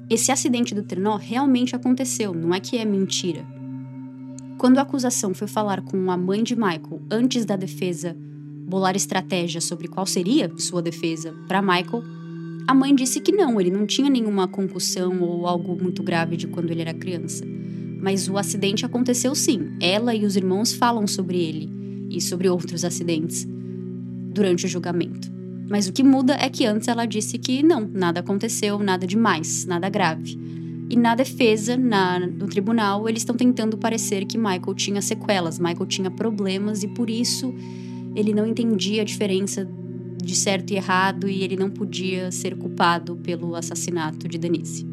Esse acidente do trenó realmente aconteceu, não é que é mentira. Quando a acusação foi falar com a mãe de Michael antes da defesa bolar estratégia sobre qual seria sua defesa para Michael, a mãe disse que não, ele não tinha nenhuma concussão ou algo muito grave de quando ele era criança. Mas o acidente aconteceu sim. Ela e os irmãos falam sobre ele e sobre outros acidentes durante o julgamento. Mas o que muda é que antes ela disse que não, nada aconteceu, nada demais, nada grave. E na defesa, na, no tribunal, eles estão tentando parecer que Michael tinha sequelas, Michael tinha problemas e por isso ele não entendia a diferença de certo e errado e ele não podia ser culpado pelo assassinato de Denise.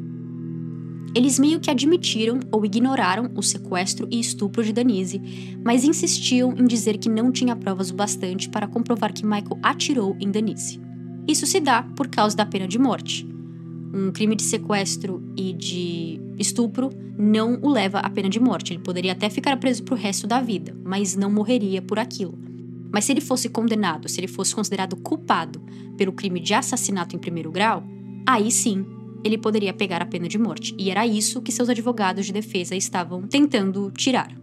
Eles meio que admitiram ou ignoraram o sequestro e estupro de Denise, mas insistiam em dizer que não tinha provas o bastante para comprovar que Michael atirou em Denise. Isso se dá por causa da pena de morte. Um crime de sequestro e de estupro não o leva à pena de morte. Ele poderia até ficar preso para o resto da vida, mas não morreria por aquilo. Mas se ele fosse condenado, se ele fosse considerado culpado pelo crime de assassinato em primeiro grau, aí sim ele poderia pegar a pena de morte. E era isso que seus advogados de defesa estavam tentando tirar.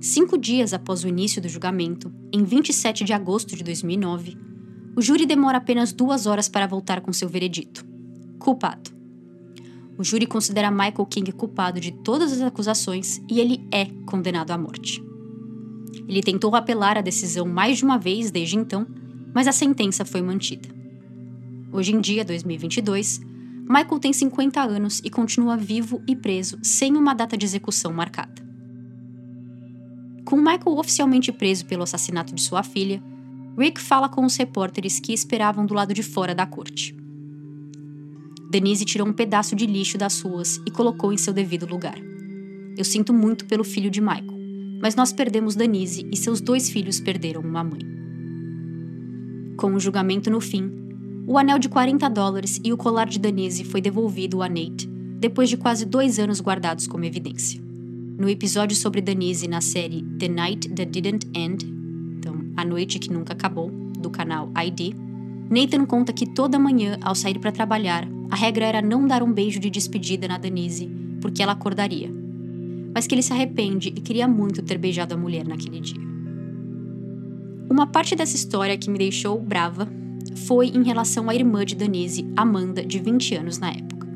Cinco dias após o início do julgamento, em 27 de agosto de 2009, o júri demora apenas duas horas para voltar com seu veredito. culpado. O júri considera Michael King culpado de todas as acusações e ele é condenado à morte. Ele tentou apelar a decisão mais de uma vez desde então, mas a sentença foi mantida. Hoje em dia, 2022, Michael tem 50 anos e continua vivo e preso sem uma data de execução marcada. Com Michael oficialmente preso pelo assassinato de sua filha, Rick fala com os repórteres que esperavam do lado de fora da corte. Denise tirou um pedaço de lixo das ruas e colocou em seu devido lugar. Eu sinto muito pelo filho de Michael, mas nós perdemos Denise e seus dois filhos perderam uma mãe. Com o julgamento no fim, o anel de 40 dólares e o colar de Denise foi devolvido a Nate, depois de quase dois anos guardados como evidência. No episódio sobre Denise na série The Night That Didn't End, então A Noite que Nunca Acabou, do canal ID, Nathan conta que toda manhã, ao sair para trabalhar, a regra era não dar um beijo de despedida na Denise, porque ela acordaria. Mas que ele se arrepende e queria muito ter beijado a mulher naquele dia. Uma parte dessa história que me deixou brava foi em relação à irmã de Denise, Amanda, de 20 anos na época.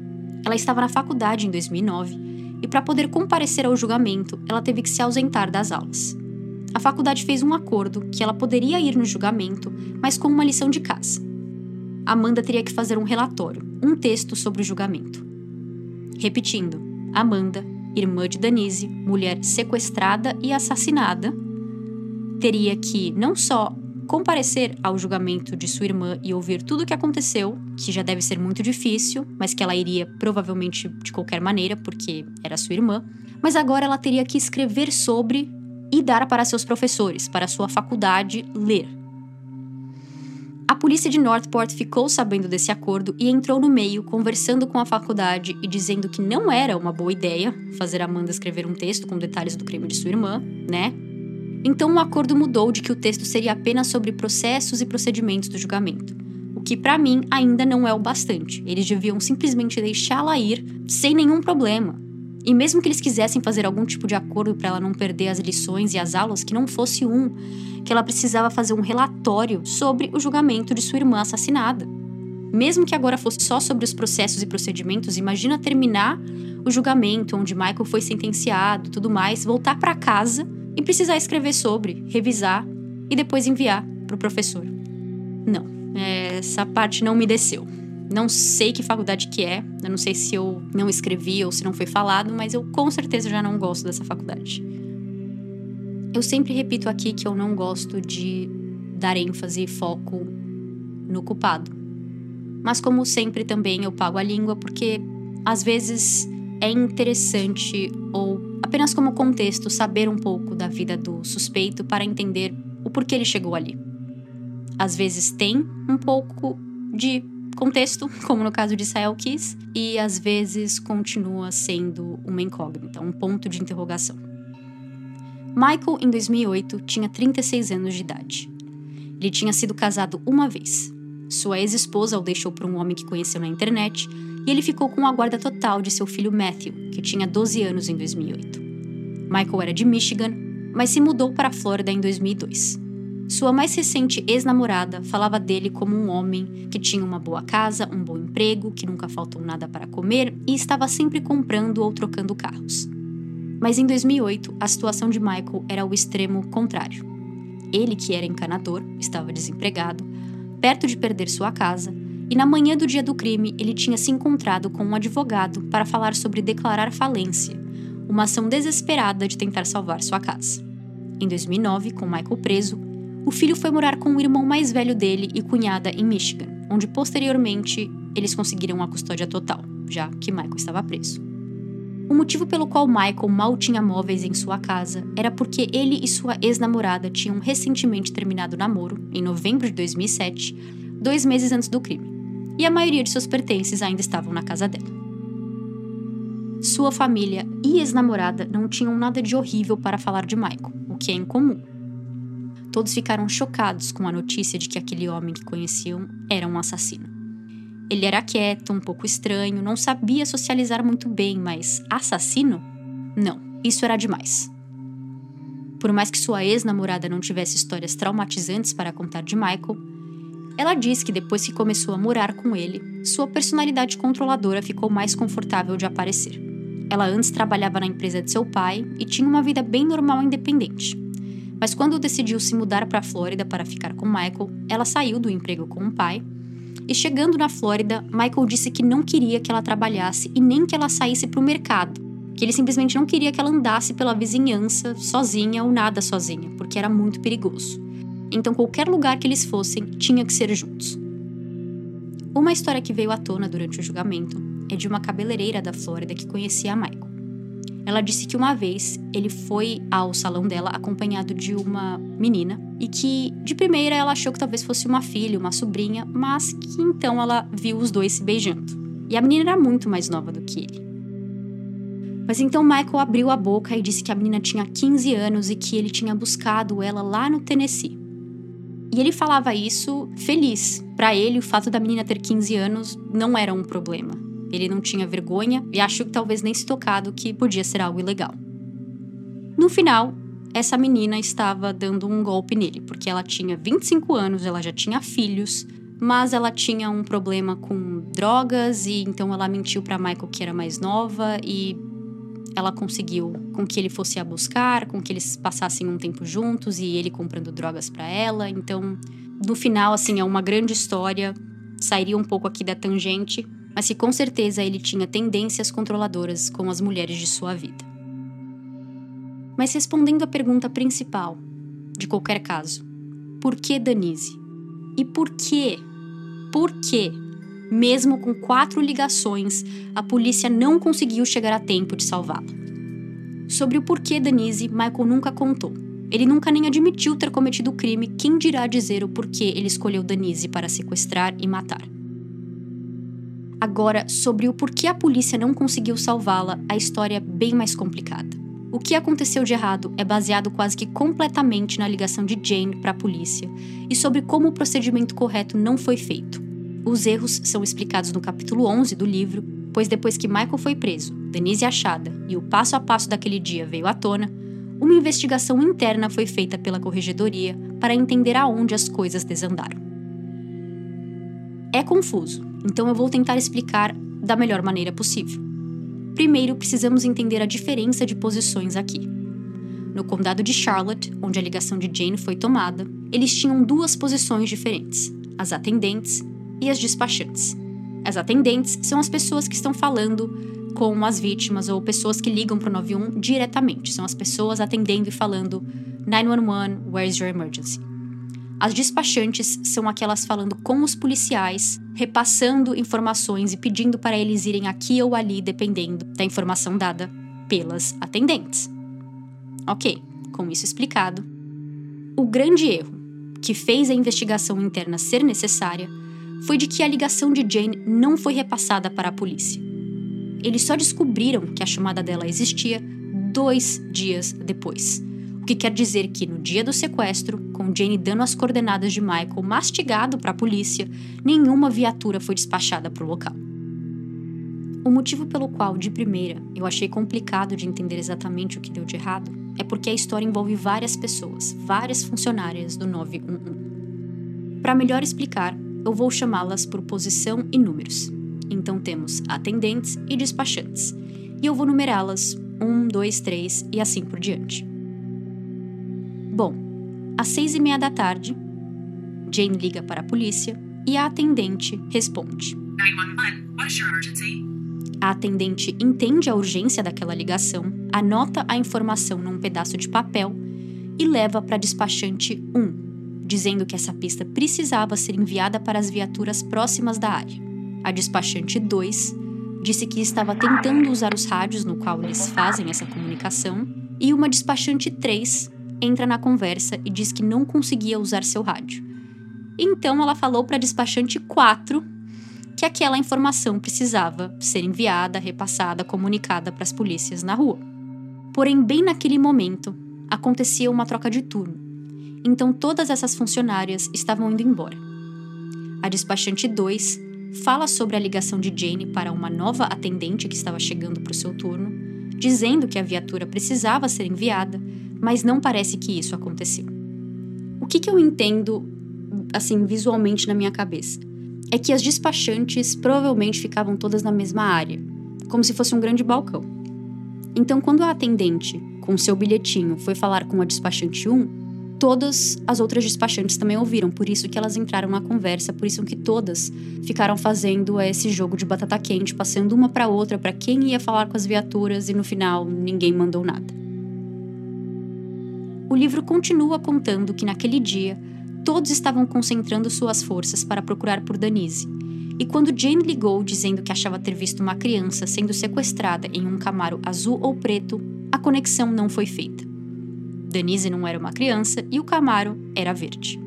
Ela estava na faculdade em 2009 e, para poder comparecer ao julgamento, ela teve que se ausentar das aulas. A faculdade fez um acordo que ela poderia ir no julgamento, mas com uma lição de casa. Amanda teria que fazer um relatório, um texto sobre o julgamento. Repetindo, Amanda, irmã de Denise, mulher sequestrada e assassinada, teria que não só comparecer ao julgamento de sua irmã e ouvir tudo o que aconteceu, que já deve ser muito difícil, mas que ela iria provavelmente de qualquer maneira, porque era sua irmã. Mas agora ela teria que escrever sobre e dar para seus professores, para sua faculdade ler. A polícia de Northport ficou sabendo desse acordo e entrou no meio, conversando com a faculdade e dizendo que não era uma boa ideia fazer Amanda escrever um texto com detalhes do crime de sua irmã, né? Então o acordo mudou de que o texto seria apenas sobre processos e procedimentos do julgamento. O que para mim ainda não é o bastante. Eles deviam simplesmente deixá-la ir sem nenhum problema. E mesmo que eles quisessem fazer algum tipo de acordo para ela não perder as lições e as aulas, que não fosse um, que ela precisava fazer um relatório sobre o julgamento de sua irmã assassinada. Mesmo que agora fosse só sobre os processos e procedimentos, imagina terminar o julgamento onde Michael foi sentenciado, tudo mais, voltar para casa e precisar escrever sobre, revisar e depois enviar para o professor. Não, essa parte não me desceu. Não sei que faculdade que é, eu não sei se eu não escrevi ou se não foi falado, mas eu com certeza já não gosto dessa faculdade. Eu sempre repito aqui que eu não gosto de dar ênfase e foco no culpado. Mas como sempre também eu pago a língua porque às vezes é interessante ou apenas como contexto, saber um pouco da vida do suspeito para entender o porquê ele chegou ali. Às vezes tem um pouco de contexto, como no caso de Israel Kiss, e às vezes continua sendo uma incógnita, um ponto de interrogação. Michael, em 2008, tinha 36 anos de idade. Ele tinha sido casado uma vez. Sua ex-esposa o deixou por um homem que conheceu na internet e ele ficou com a guarda total de seu filho Matthew, que tinha 12 anos em 2008. Michael era de Michigan, mas se mudou para a Flórida em 2002. Sua mais recente ex-namorada falava dele como um homem que tinha uma boa casa, um bom emprego, que nunca faltou nada para comer e estava sempre comprando ou trocando carros. Mas em 2008, a situação de Michael era o extremo contrário. Ele, que era encanador, estava desempregado, perto de perder sua casa e na manhã do dia do crime ele tinha se encontrado com um advogado para falar sobre declarar falência, uma ação desesperada de tentar salvar sua casa. Em 2009, com Michael preso, o filho foi morar com o irmão mais velho dele e cunhada em Michigan, onde posteriormente eles conseguiram a custódia total, já que Michael estava preso. O motivo pelo qual Michael mal tinha móveis em sua casa era porque ele e sua ex-namorada tinham recentemente terminado o namoro, em novembro de 2007, dois meses antes do crime e a maioria de seus pertences ainda estavam na casa dela. Sua família e ex-namorada não tinham nada de horrível para falar de Michael, o que é incomum. Todos ficaram chocados com a notícia de que aquele homem que conheciam era um assassino. Ele era quieto, um pouco estranho, não sabia socializar muito bem, mas assassino? Não, isso era demais. Por mais que sua ex-namorada não tivesse histórias traumatizantes para contar de Michael, Ela diz que depois que começou a morar com ele, sua personalidade controladora ficou mais confortável de aparecer. Ela antes trabalhava na empresa de seu pai e tinha uma vida bem normal e independente. Mas quando decidiu se mudar para a Flórida para ficar com Michael, ela saiu do emprego com o pai. E chegando na Flórida, Michael disse que não queria que ela trabalhasse e nem que ela saísse para o mercado, que ele simplesmente não queria que ela andasse pela vizinhança sozinha ou nada sozinha, porque era muito perigoso. Então, qualquer lugar que eles fossem, tinha que ser juntos. Uma história que veio à tona durante o julgamento é de uma cabeleireira da Flórida que conhecia a Michael. Ela disse que uma vez ele foi ao salão dela acompanhado de uma menina e que, de primeira, ela achou que talvez fosse uma filha, uma sobrinha, mas que então ela viu os dois se beijando. E a menina era muito mais nova do que ele. Mas então Michael abriu a boca e disse que a menina tinha 15 anos e que ele tinha buscado ela lá no Tennessee. E ele falava isso feliz. Para ele, o fato da menina ter 15 anos não era um problema. Ele não tinha vergonha e achou que talvez nem se tocado que podia ser algo ilegal. No final, essa menina estava dando um golpe nele, porque ela tinha 25 anos, ela já tinha filhos, mas ela tinha um problema com drogas e então ela mentiu para Michael que era mais nova e ela conseguiu com que ele fosse a buscar, com que eles passassem um tempo juntos e ele comprando drogas para ela. Então, no final, assim, é uma grande história. Sairia um pouco aqui da tangente, mas que com certeza ele tinha tendências controladoras com as mulheres de sua vida. Mas respondendo à pergunta principal, de qualquer caso, por que Danise? E por que? Por que, mesmo com quatro ligações, a polícia não conseguiu chegar a tempo de salvá-la? Sobre o porquê Danise, Michael nunca contou. Ele nunca nem admitiu ter cometido o crime, quem dirá dizer o porquê ele escolheu Danise para sequestrar e matar. Agora, sobre o porquê a polícia não conseguiu salvá-la, a história é bem mais complicada. O que aconteceu de errado é baseado quase que completamente na ligação de Jane para a polícia e sobre como o procedimento correto não foi feito. Os erros são explicados no capítulo 11 do livro, pois depois que Michael foi preso, Denise achada e o passo a passo daquele dia veio à tona, uma investigação interna foi feita pela corregedoria para entender aonde as coisas desandaram. É confuso, então eu vou tentar explicar da melhor maneira possível. Primeiro, precisamos entender a diferença de posições aqui. No condado de Charlotte, onde a ligação de Jane foi tomada, eles tinham duas posições diferentes: as atendentes e as despachantes. As atendentes são as pessoas que estão falando com as vítimas ou pessoas que ligam para o 91 diretamente. São as pessoas atendendo e falando 911, where's your emergency? As despachantes são aquelas falando com os policiais, repassando informações e pedindo para eles irem aqui ou ali, dependendo da informação dada pelas atendentes. Ok, com isso explicado, o grande erro que fez a investigação interna ser necessária foi de que a ligação de Jane não foi repassada para a polícia. Eles só descobriram que a chamada dela existia dois dias depois o que quer dizer que no dia do sequestro, com Jane dando as coordenadas de Michael mastigado para a polícia, nenhuma viatura foi despachada para o local. O motivo pelo qual, de primeira, eu achei complicado de entender exatamente o que deu de errado é porque a história envolve várias pessoas, várias funcionárias do 911. Para melhor explicar, eu vou chamá-las por posição e números. Então temos atendentes e despachantes, e eu vou numerá-las um, dois, três e assim por diante. Às seis e meia da tarde, Jane liga para a polícia e a atendente responde. A atendente entende a urgência daquela ligação, anota a informação num pedaço de papel e leva para despachante 1, dizendo que essa pista precisava ser enviada para as viaturas próximas da área. A despachante 2 disse que estava tentando usar os rádios no qual eles fazem essa comunicação, e uma despachante 3 entra na conversa e diz que não conseguia usar seu rádio. Então ela falou para a despachante 4 que aquela informação precisava ser enviada, repassada, comunicada para as polícias na rua. Porém, bem naquele momento, acontecia uma troca de turno. Então todas essas funcionárias estavam indo embora. A despachante 2 fala sobre a ligação de Jane para uma nova atendente que estava chegando para o seu turno, dizendo que a viatura precisava ser enviada mas não parece que isso aconteceu. O que, que eu entendo assim, visualmente na minha cabeça. É que as despachantes provavelmente ficavam todas na mesma área, como se fosse um grande balcão. Então, quando a atendente, com seu bilhetinho, foi falar com a despachante 1, todas as outras despachantes também ouviram, por isso que elas entraram na conversa, por isso que todas ficaram fazendo esse jogo de batata quente, passando uma para outra para quem ia falar com as viaturas e no final ninguém mandou nada. O livro continua contando que naquele dia todos estavam concentrando suas forças para procurar por Danise. E quando Jane ligou dizendo que achava ter visto uma criança sendo sequestrada em um camaro azul ou preto, a conexão não foi feita. Denise não era uma criança e o Camaro era verde.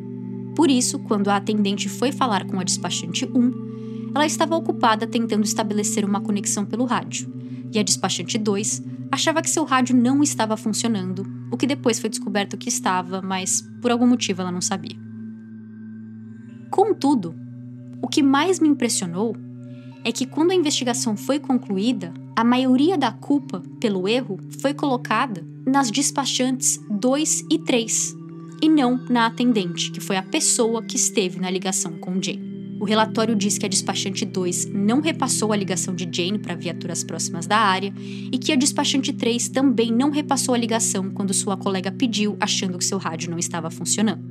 Por isso, quando a atendente foi falar com a despachante 1, ela estava ocupada tentando estabelecer uma conexão pelo rádio, e a despachante 2 achava que seu rádio não estava funcionando, o que depois foi descoberto que estava, mas por algum motivo ela não sabia. Contudo, o que mais me impressionou é que quando a investigação foi concluída, a maioria da culpa pelo erro foi colocada nas despachantes 2 e 3, e não na atendente, que foi a pessoa que esteve na ligação com Jane. O relatório diz que a despachante 2 não repassou a ligação de Jane para viaturas próximas da área e que a despachante 3 também não repassou a ligação quando sua colega pediu, achando que seu rádio não estava funcionando.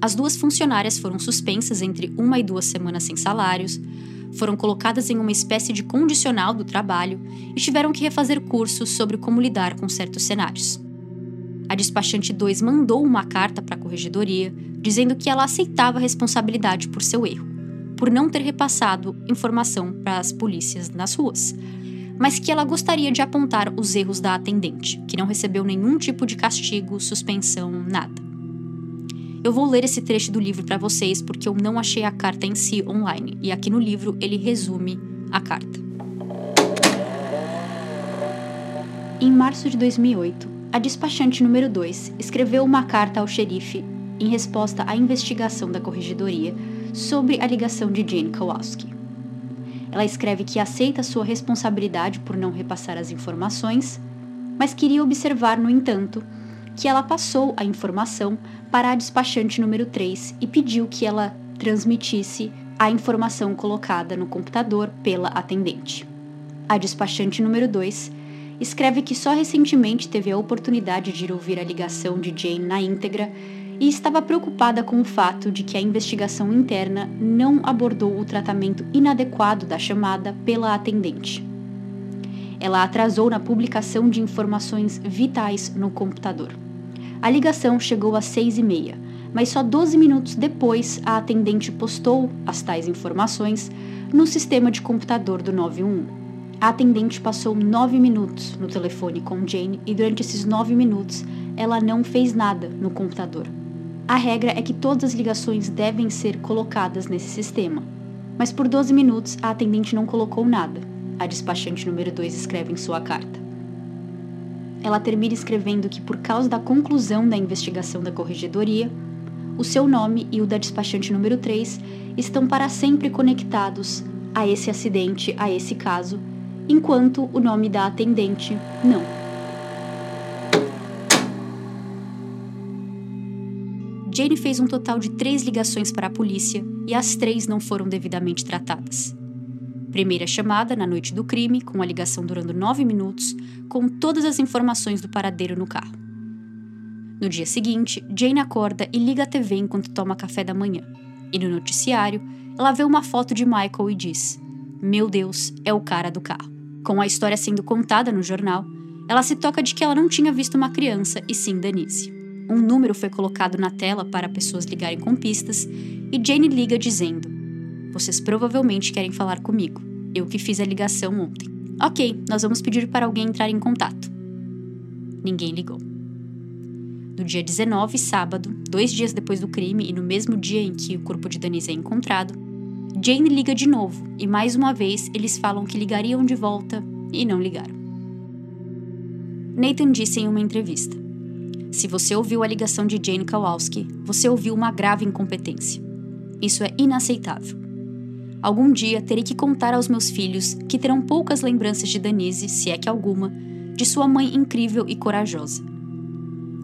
As duas funcionárias foram suspensas entre uma e duas semanas sem salários, foram colocadas em uma espécie de condicional do trabalho e tiveram que refazer cursos sobre como lidar com certos cenários. A despachante 2 mandou uma carta para a corregedoria dizendo que ela aceitava a responsabilidade por seu erro, por não ter repassado informação para as polícias nas ruas, mas que ela gostaria de apontar os erros da atendente, que não recebeu nenhum tipo de castigo, suspensão, nada. Eu vou ler esse trecho do livro para vocês porque eu não achei a carta em si online e aqui no livro ele resume a carta. Em março de 2008, a despachante número 2 escreveu uma carta ao xerife em resposta à investigação da corregedoria sobre a ligação de Jane Kowalski. Ela escreve que aceita sua responsabilidade por não repassar as informações, mas queria observar, no entanto, que ela passou a informação para a despachante número 3 e pediu que ela transmitisse a informação colocada no computador pela atendente. A despachante número 2 escreve que só recentemente teve a oportunidade de ir ouvir a ligação de Jane na íntegra e estava preocupada com o fato de que a investigação interna não abordou o tratamento inadequado da chamada pela atendente. Ela atrasou na publicação de informações vitais no computador. A ligação chegou às seis e meia, mas só 12 minutos depois a atendente postou as tais informações no sistema de computador do 911. A atendente passou nove minutos no telefone com Jane e durante esses nove minutos ela não fez nada no computador. A regra é que todas as ligações devem ser colocadas nesse sistema, mas por 12 minutos a atendente não colocou nada, a despachante número 2 escreve em sua carta. Ela termina escrevendo que, por causa da conclusão da investigação da corregedoria, o seu nome e o da despachante número 3 estão para sempre conectados a esse acidente, a esse caso, enquanto o nome da atendente não. Jane fez um total de três ligações para a polícia e as três não foram devidamente tratadas. Primeira chamada na noite do crime, com a ligação durando nove minutos, com todas as informações do paradeiro no carro. No dia seguinte, Jane acorda e liga a TV enquanto toma café da manhã. E no noticiário, ela vê uma foto de Michael e diz: Meu Deus, é o cara do carro. Com a história sendo contada no jornal, ela se toca de que ela não tinha visto uma criança e sim Denise. Um número foi colocado na tela para pessoas ligarem com pistas e Jane liga dizendo: vocês provavelmente querem falar comigo. Eu que fiz a ligação ontem. Ok, nós vamos pedir para alguém entrar em contato. Ninguém ligou. No dia 19, sábado, dois dias depois do crime e no mesmo dia em que o corpo de Denise é encontrado, Jane liga de novo e mais uma vez eles falam que ligariam de volta e não ligaram. Nathan disse em uma entrevista: Se você ouviu a ligação de Jane Kowalski, você ouviu uma grave incompetência. Isso é inaceitável. Algum dia terei que contar aos meus filhos, que terão poucas lembranças de Danise, se é que alguma, de sua mãe incrível e corajosa.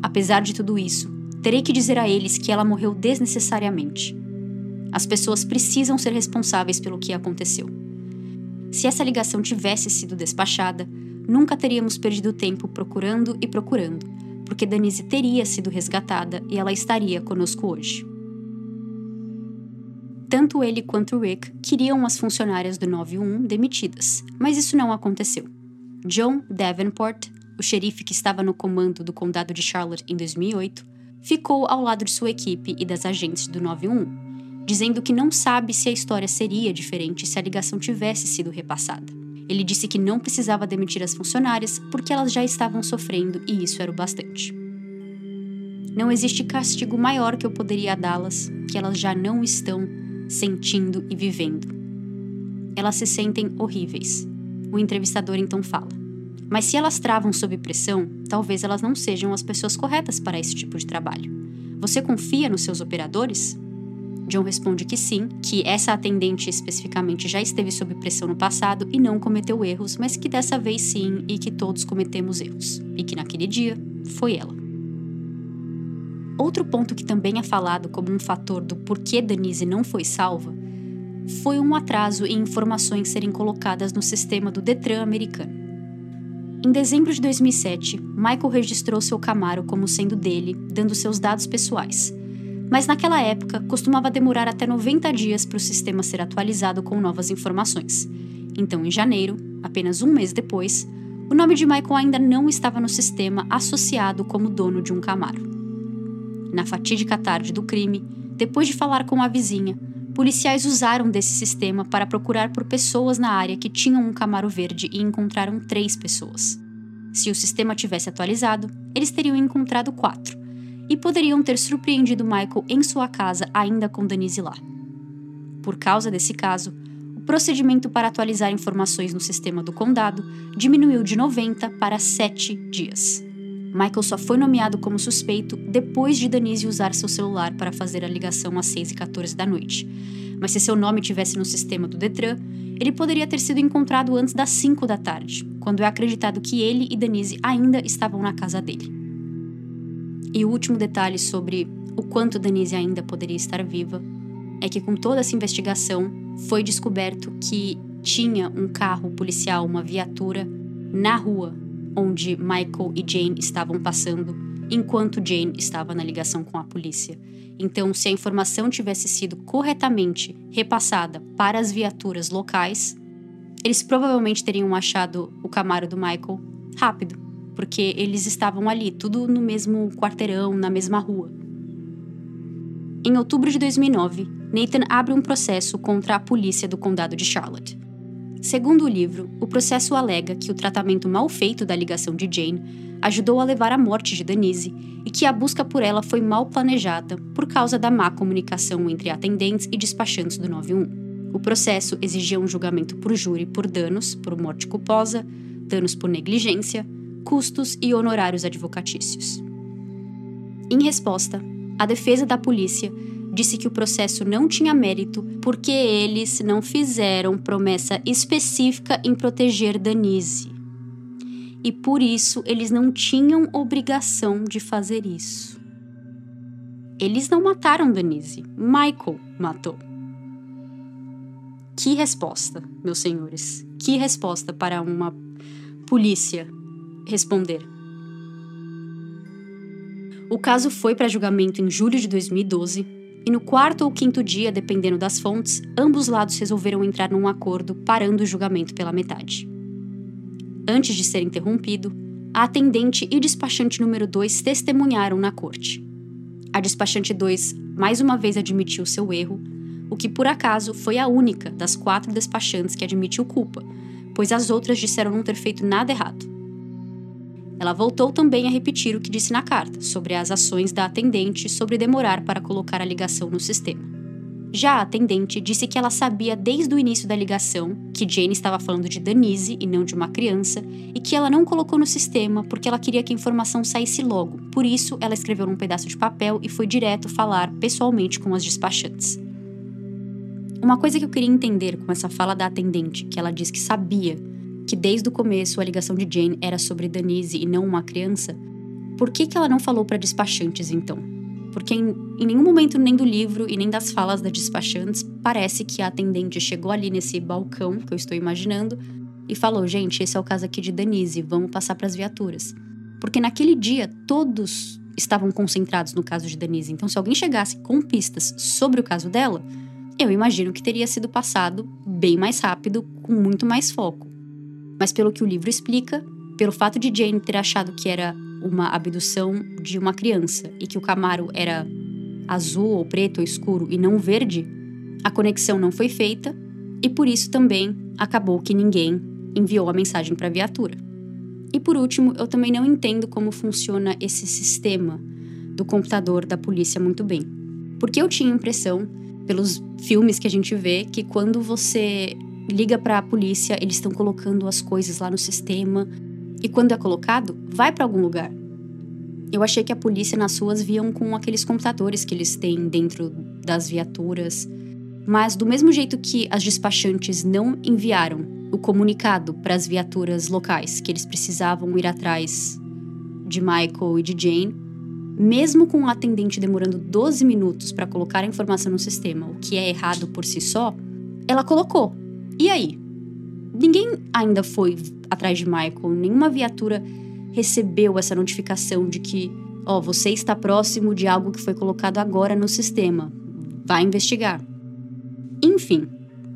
Apesar de tudo isso, terei que dizer a eles que ela morreu desnecessariamente. As pessoas precisam ser responsáveis pelo que aconteceu. Se essa ligação tivesse sido despachada, nunca teríamos perdido tempo procurando e procurando, porque Denise teria sido resgatada e ela estaria conosco hoje. Tanto ele quanto Rick queriam as funcionárias do 91 demitidas, mas isso não aconteceu. John Davenport, o xerife que estava no comando do condado de Charlotte em 2008, ficou ao lado de sua equipe e das agentes do 91, dizendo que não sabe se a história seria diferente se a ligação tivesse sido repassada. Ele disse que não precisava demitir as funcionárias porque elas já estavam sofrendo e isso era o bastante. Não existe castigo maior que eu poderia dá-las que elas já não estão sentindo e vivendo. Elas se sentem horríveis. O entrevistador então fala. Mas se elas travam sob pressão, talvez elas não sejam as pessoas corretas para esse tipo de trabalho. Você confia nos seus operadores? John responde que sim, que essa atendente especificamente já esteve sob pressão no passado e não cometeu erros, mas que dessa vez sim e que todos cometemos erros, e que naquele dia foi ela. Outro ponto que também é falado como um fator do porquê Denise não foi salva foi um atraso em informações serem colocadas no sistema do Detran americano. Em dezembro de 2007, Michael registrou seu Camaro como sendo dele, dando seus dados pessoais, mas naquela época costumava demorar até 90 dias para o sistema ser atualizado com novas informações. Então, em janeiro, apenas um mês depois, o nome de Michael ainda não estava no sistema associado como dono de um Camaro. Na fatídica tarde do crime, depois de falar com a vizinha, policiais usaram desse sistema para procurar por pessoas na área que tinham um Camaro verde e encontraram três pessoas. Se o sistema tivesse atualizado, eles teriam encontrado quatro, e poderiam ter surpreendido Michael em sua casa ainda com Denise lá. Por causa desse caso, o procedimento para atualizar informações no sistema do condado diminuiu de 90 para 7 dias. Michael só foi nomeado como suspeito depois de Denise usar seu celular para fazer a ligação às 6 e 14 da noite. Mas se seu nome tivesse no sistema do Detran, ele poderia ter sido encontrado antes das 5 da tarde, quando é acreditado que ele e Denise ainda estavam na casa dele. E o último detalhe sobre o quanto Denise ainda poderia estar viva é que, com toda essa investigação, foi descoberto que tinha um carro policial, uma viatura, na rua onde Michael e Jane estavam passando, enquanto Jane estava na ligação com a polícia. Então, se a informação tivesse sido corretamente repassada para as viaturas locais, eles provavelmente teriam achado o Camaro do Michael rápido porque eles estavam ali, tudo no mesmo quarteirão, na mesma rua. Em outubro de 2009, Nathan abre um processo contra a polícia do condado de Charlotte. Segundo o livro, o processo alega que o tratamento mal feito da ligação de Jane ajudou a levar à morte de Denise e que a busca por ela foi mal planejada por causa da má comunicação entre atendentes e despachantes do 91. O processo exigia um julgamento por júri por danos por morte culposa, danos por negligência, custos e honorários advocatícios. Em resposta, a defesa da polícia disse que o processo não tinha mérito porque eles não fizeram promessa específica em proteger Danise. E por isso eles não tinham obrigação de fazer isso. Eles não mataram Danise, Michael matou. Que resposta, meus senhores. Que resposta para uma polícia responder. O caso foi para julgamento em julho de 2012 e no quarto ou quinto dia, dependendo das fontes, ambos lados resolveram entrar num acordo, parando o julgamento pela metade. Antes de ser interrompido, a atendente e despachante número 2 testemunharam na corte. A despachante 2 mais uma vez admitiu seu erro, o que por acaso foi a única das quatro despachantes que admitiu culpa, pois as outras disseram não ter feito nada errado. Ela voltou também a repetir o que disse na carta, sobre as ações da atendente sobre demorar para colocar a ligação no sistema. Já a atendente disse que ela sabia desde o início da ligação que Jane estava falando de Denise e não de uma criança e que ela não colocou no sistema porque ela queria que a informação saísse logo. Por isso, ela escreveu num pedaço de papel e foi direto falar pessoalmente com as despachantes. Uma coisa que eu queria entender com essa fala da atendente, que ela diz que sabia que desde o começo a ligação de Jane era sobre Denise e não uma criança, por que, que ela não falou para despachantes então? porque em, em, nenhum momento, nem do livro e nem das falas das despachantes, parece que a atendente chegou ali nesse balcão que eu estou imaginando e falou: gente, esse é o caso aqui de Denise, vamos passar para as viaturas. Porque naquele dia todos estavam concentrados no caso de Denise. Então, se alguém chegasse com pistas sobre o caso dela, eu imagino que teria sido passado bem mais rápido, com muito mais foco. Mas pelo que o livro explica, pelo fato de Jane ter achado que era uma abdução de uma criança e que o Camaro era azul ou preto ou escuro e não verde, a conexão não foi feita e por isso também acabou que ninguém enviou a mensagem para a viatura. E por último, eu também não entendo como funciona esse sistema do computador da polícia muito bem. Porque eu tinha a impressão, pelos filmes que a gente vê, que quando você liga para a polícia, eles estão colocando as coisas lá no sistema e quando é colocado, vai para algum lugar. Eu achei que a polícia nas ruas viam com aqueles computadores que eles têm dentro das viaturas. Mas do mesmo jeito que as despachantes não enviaram o comunicado para as viaturas locais que eles precisavam ir atrás de Michael e de Jane, mesmo com o atendente demorando 12 minutos para colocar a informação no sistema, o que é errado por si só, ela colocou. E aí? Ninguém ainda foi atrás de Michael, nenhuma viatura recebeu essa notificação de que, ó, oh, você está próximo de algo que foi colocado agora no sistema. Vai investigar. Enfim,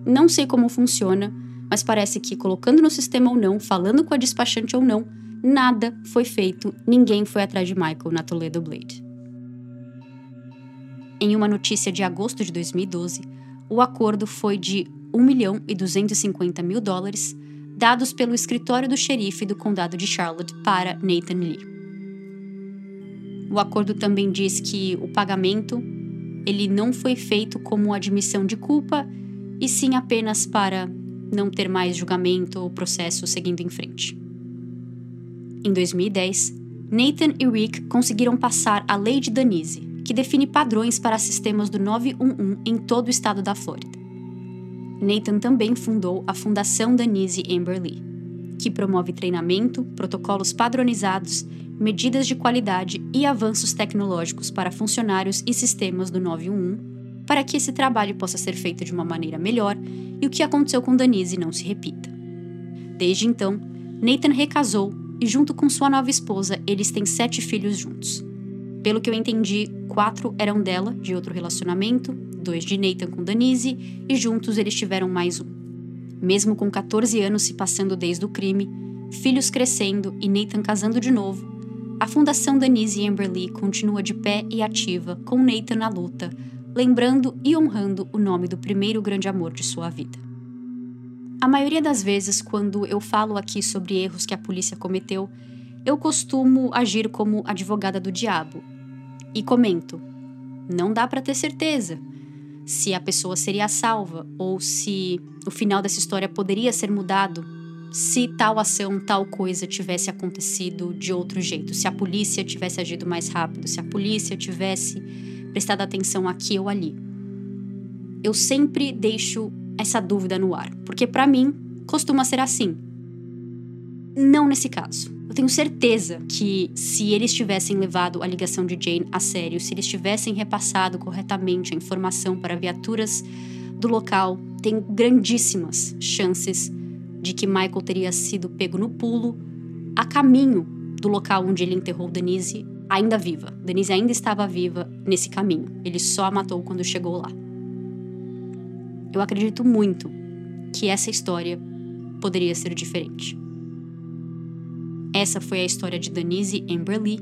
não sei como funciona, mas parece que colocando no sistema ou não, falando com a despachante ou não, nada foi feito, ninguém foi atrás de Michael na Toledo Blade. Em uma notícia de agosto de 2012, o acordo foi de 1 milhão e 250 mil dólares dados pelo escritório do xerife do condado de Charlotte para Nathan Lee. O acordo também diz que o pagamento ele não foi feito como admissão de culpa e sim apenas para não ter mais julgamento ou processo seguindo em frente. Em 2010, Nathan e Rick conseguiram passar a Lei de Danise, que define padrões para sistemas do 911 em todo o estado da Flórida. Nathan também fundou a Fundação Danise Amberley, que promove treinamento, protocolos padronizados, medidas de qualidade e avanços tecnológicos para funcionários e sistemas do 911, para que esse trabalho possa ser feito de uma maneira melhor e o que aconteceu com Danise não se repita. Desde então, Nathan recasou e, junto com sua nova esposa, eles têm sete filhos juntos. Pelo que eu entendi, quatro eram dela, de outro relacionamento, dois de Nathan com Danise, e juntos eles tiveram mais um. Mesmo com 14 anos se passando desde o crime, filhos crescendo e Nathan casando de novo, a Fundação Danise Amberley continua de pé e ativa, com Nathan na luta, lembrando e honrando o nome do primeiro grande amor de sua vida. A maioria das vezes, quando eu falo aqui sobre erros que a polícia cometeu, eu costumo agir como advogada do diabo e comento: não dá para ter certeza se a pessoa seria salva ou se o final dessa história poderia ser mudado se tal ação, tal coisa tivesse acontecido de outro jeito, se a polícia tivesse agido mais rápido, se a polícia tivesse prestado atenção aqui ou ali. Eu sempre deixo essa dúvida no ar, porque para mim costuma ser assim. Não nesse caso. Eu tenho certeza que se eles tivessem levado a ligação de Jane a sério, se eles tivessem repassado corretamente a informação para viaturas do local, tem grandíssimas chances de que Michael teria sido pego no pulo a caminho do local onde ele enterrou Denise, ainda viva. Denise ainda estava viva nesse caminho. Ele só a matou quando chegou lá. Eu acredito muito que essa história poderia ser diferente. Essa foi a história de Denise Amberley,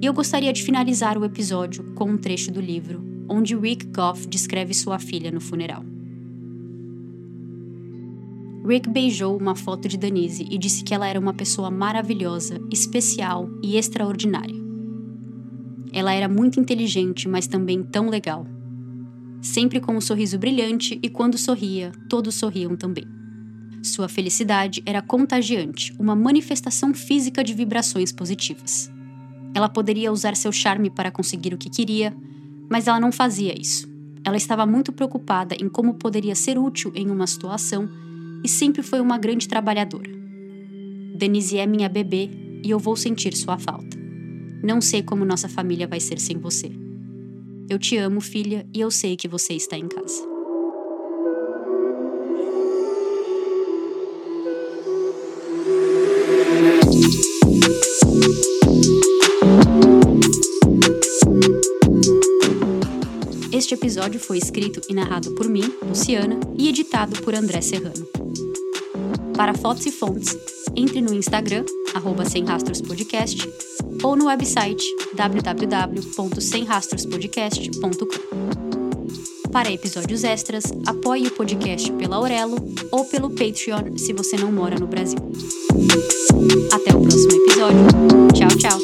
e eu gostaria de finalizar o episódio com um trecho do livro, onde Rick Goff descreve sua filha no funeral. Rick beijou uma foto de Denise e disse que ela era uma pessoa maravilhosa, especial e extraordinária. Ela era muito inteligente, mas também tão legal. Sempre com um sorriso brilhante e quando sorria, todos sorriam também. Sua felicidade era contagiante, uma manifestação física de vibrações positivas. Ela poderia usar seu charme para conseguir o que queria, mas ela não fazia isso. Ela estava muito preocupada em como poderia ser útil em uma situação e sempre foi uma grande trabalhadora. Denise é minha bebê e eu vou sentir sua falta. Não sei como nossa família vai ser sem você. Eu te amo, filha, e eu sei que você está em casa. Este episódio foi escrito e narrado por mim, Luciana, e editado por André Serrano. Para fotos e fontes, entre no Instagram, arroba Sem Rastros Podcast, ou no website www.semrastrospodcast.com. Para episódios extras, apoie o podcast pela Aurelo ou pelo Patreon se você não mora no Brasil. Até o próximo episódio. Tchau, tchau.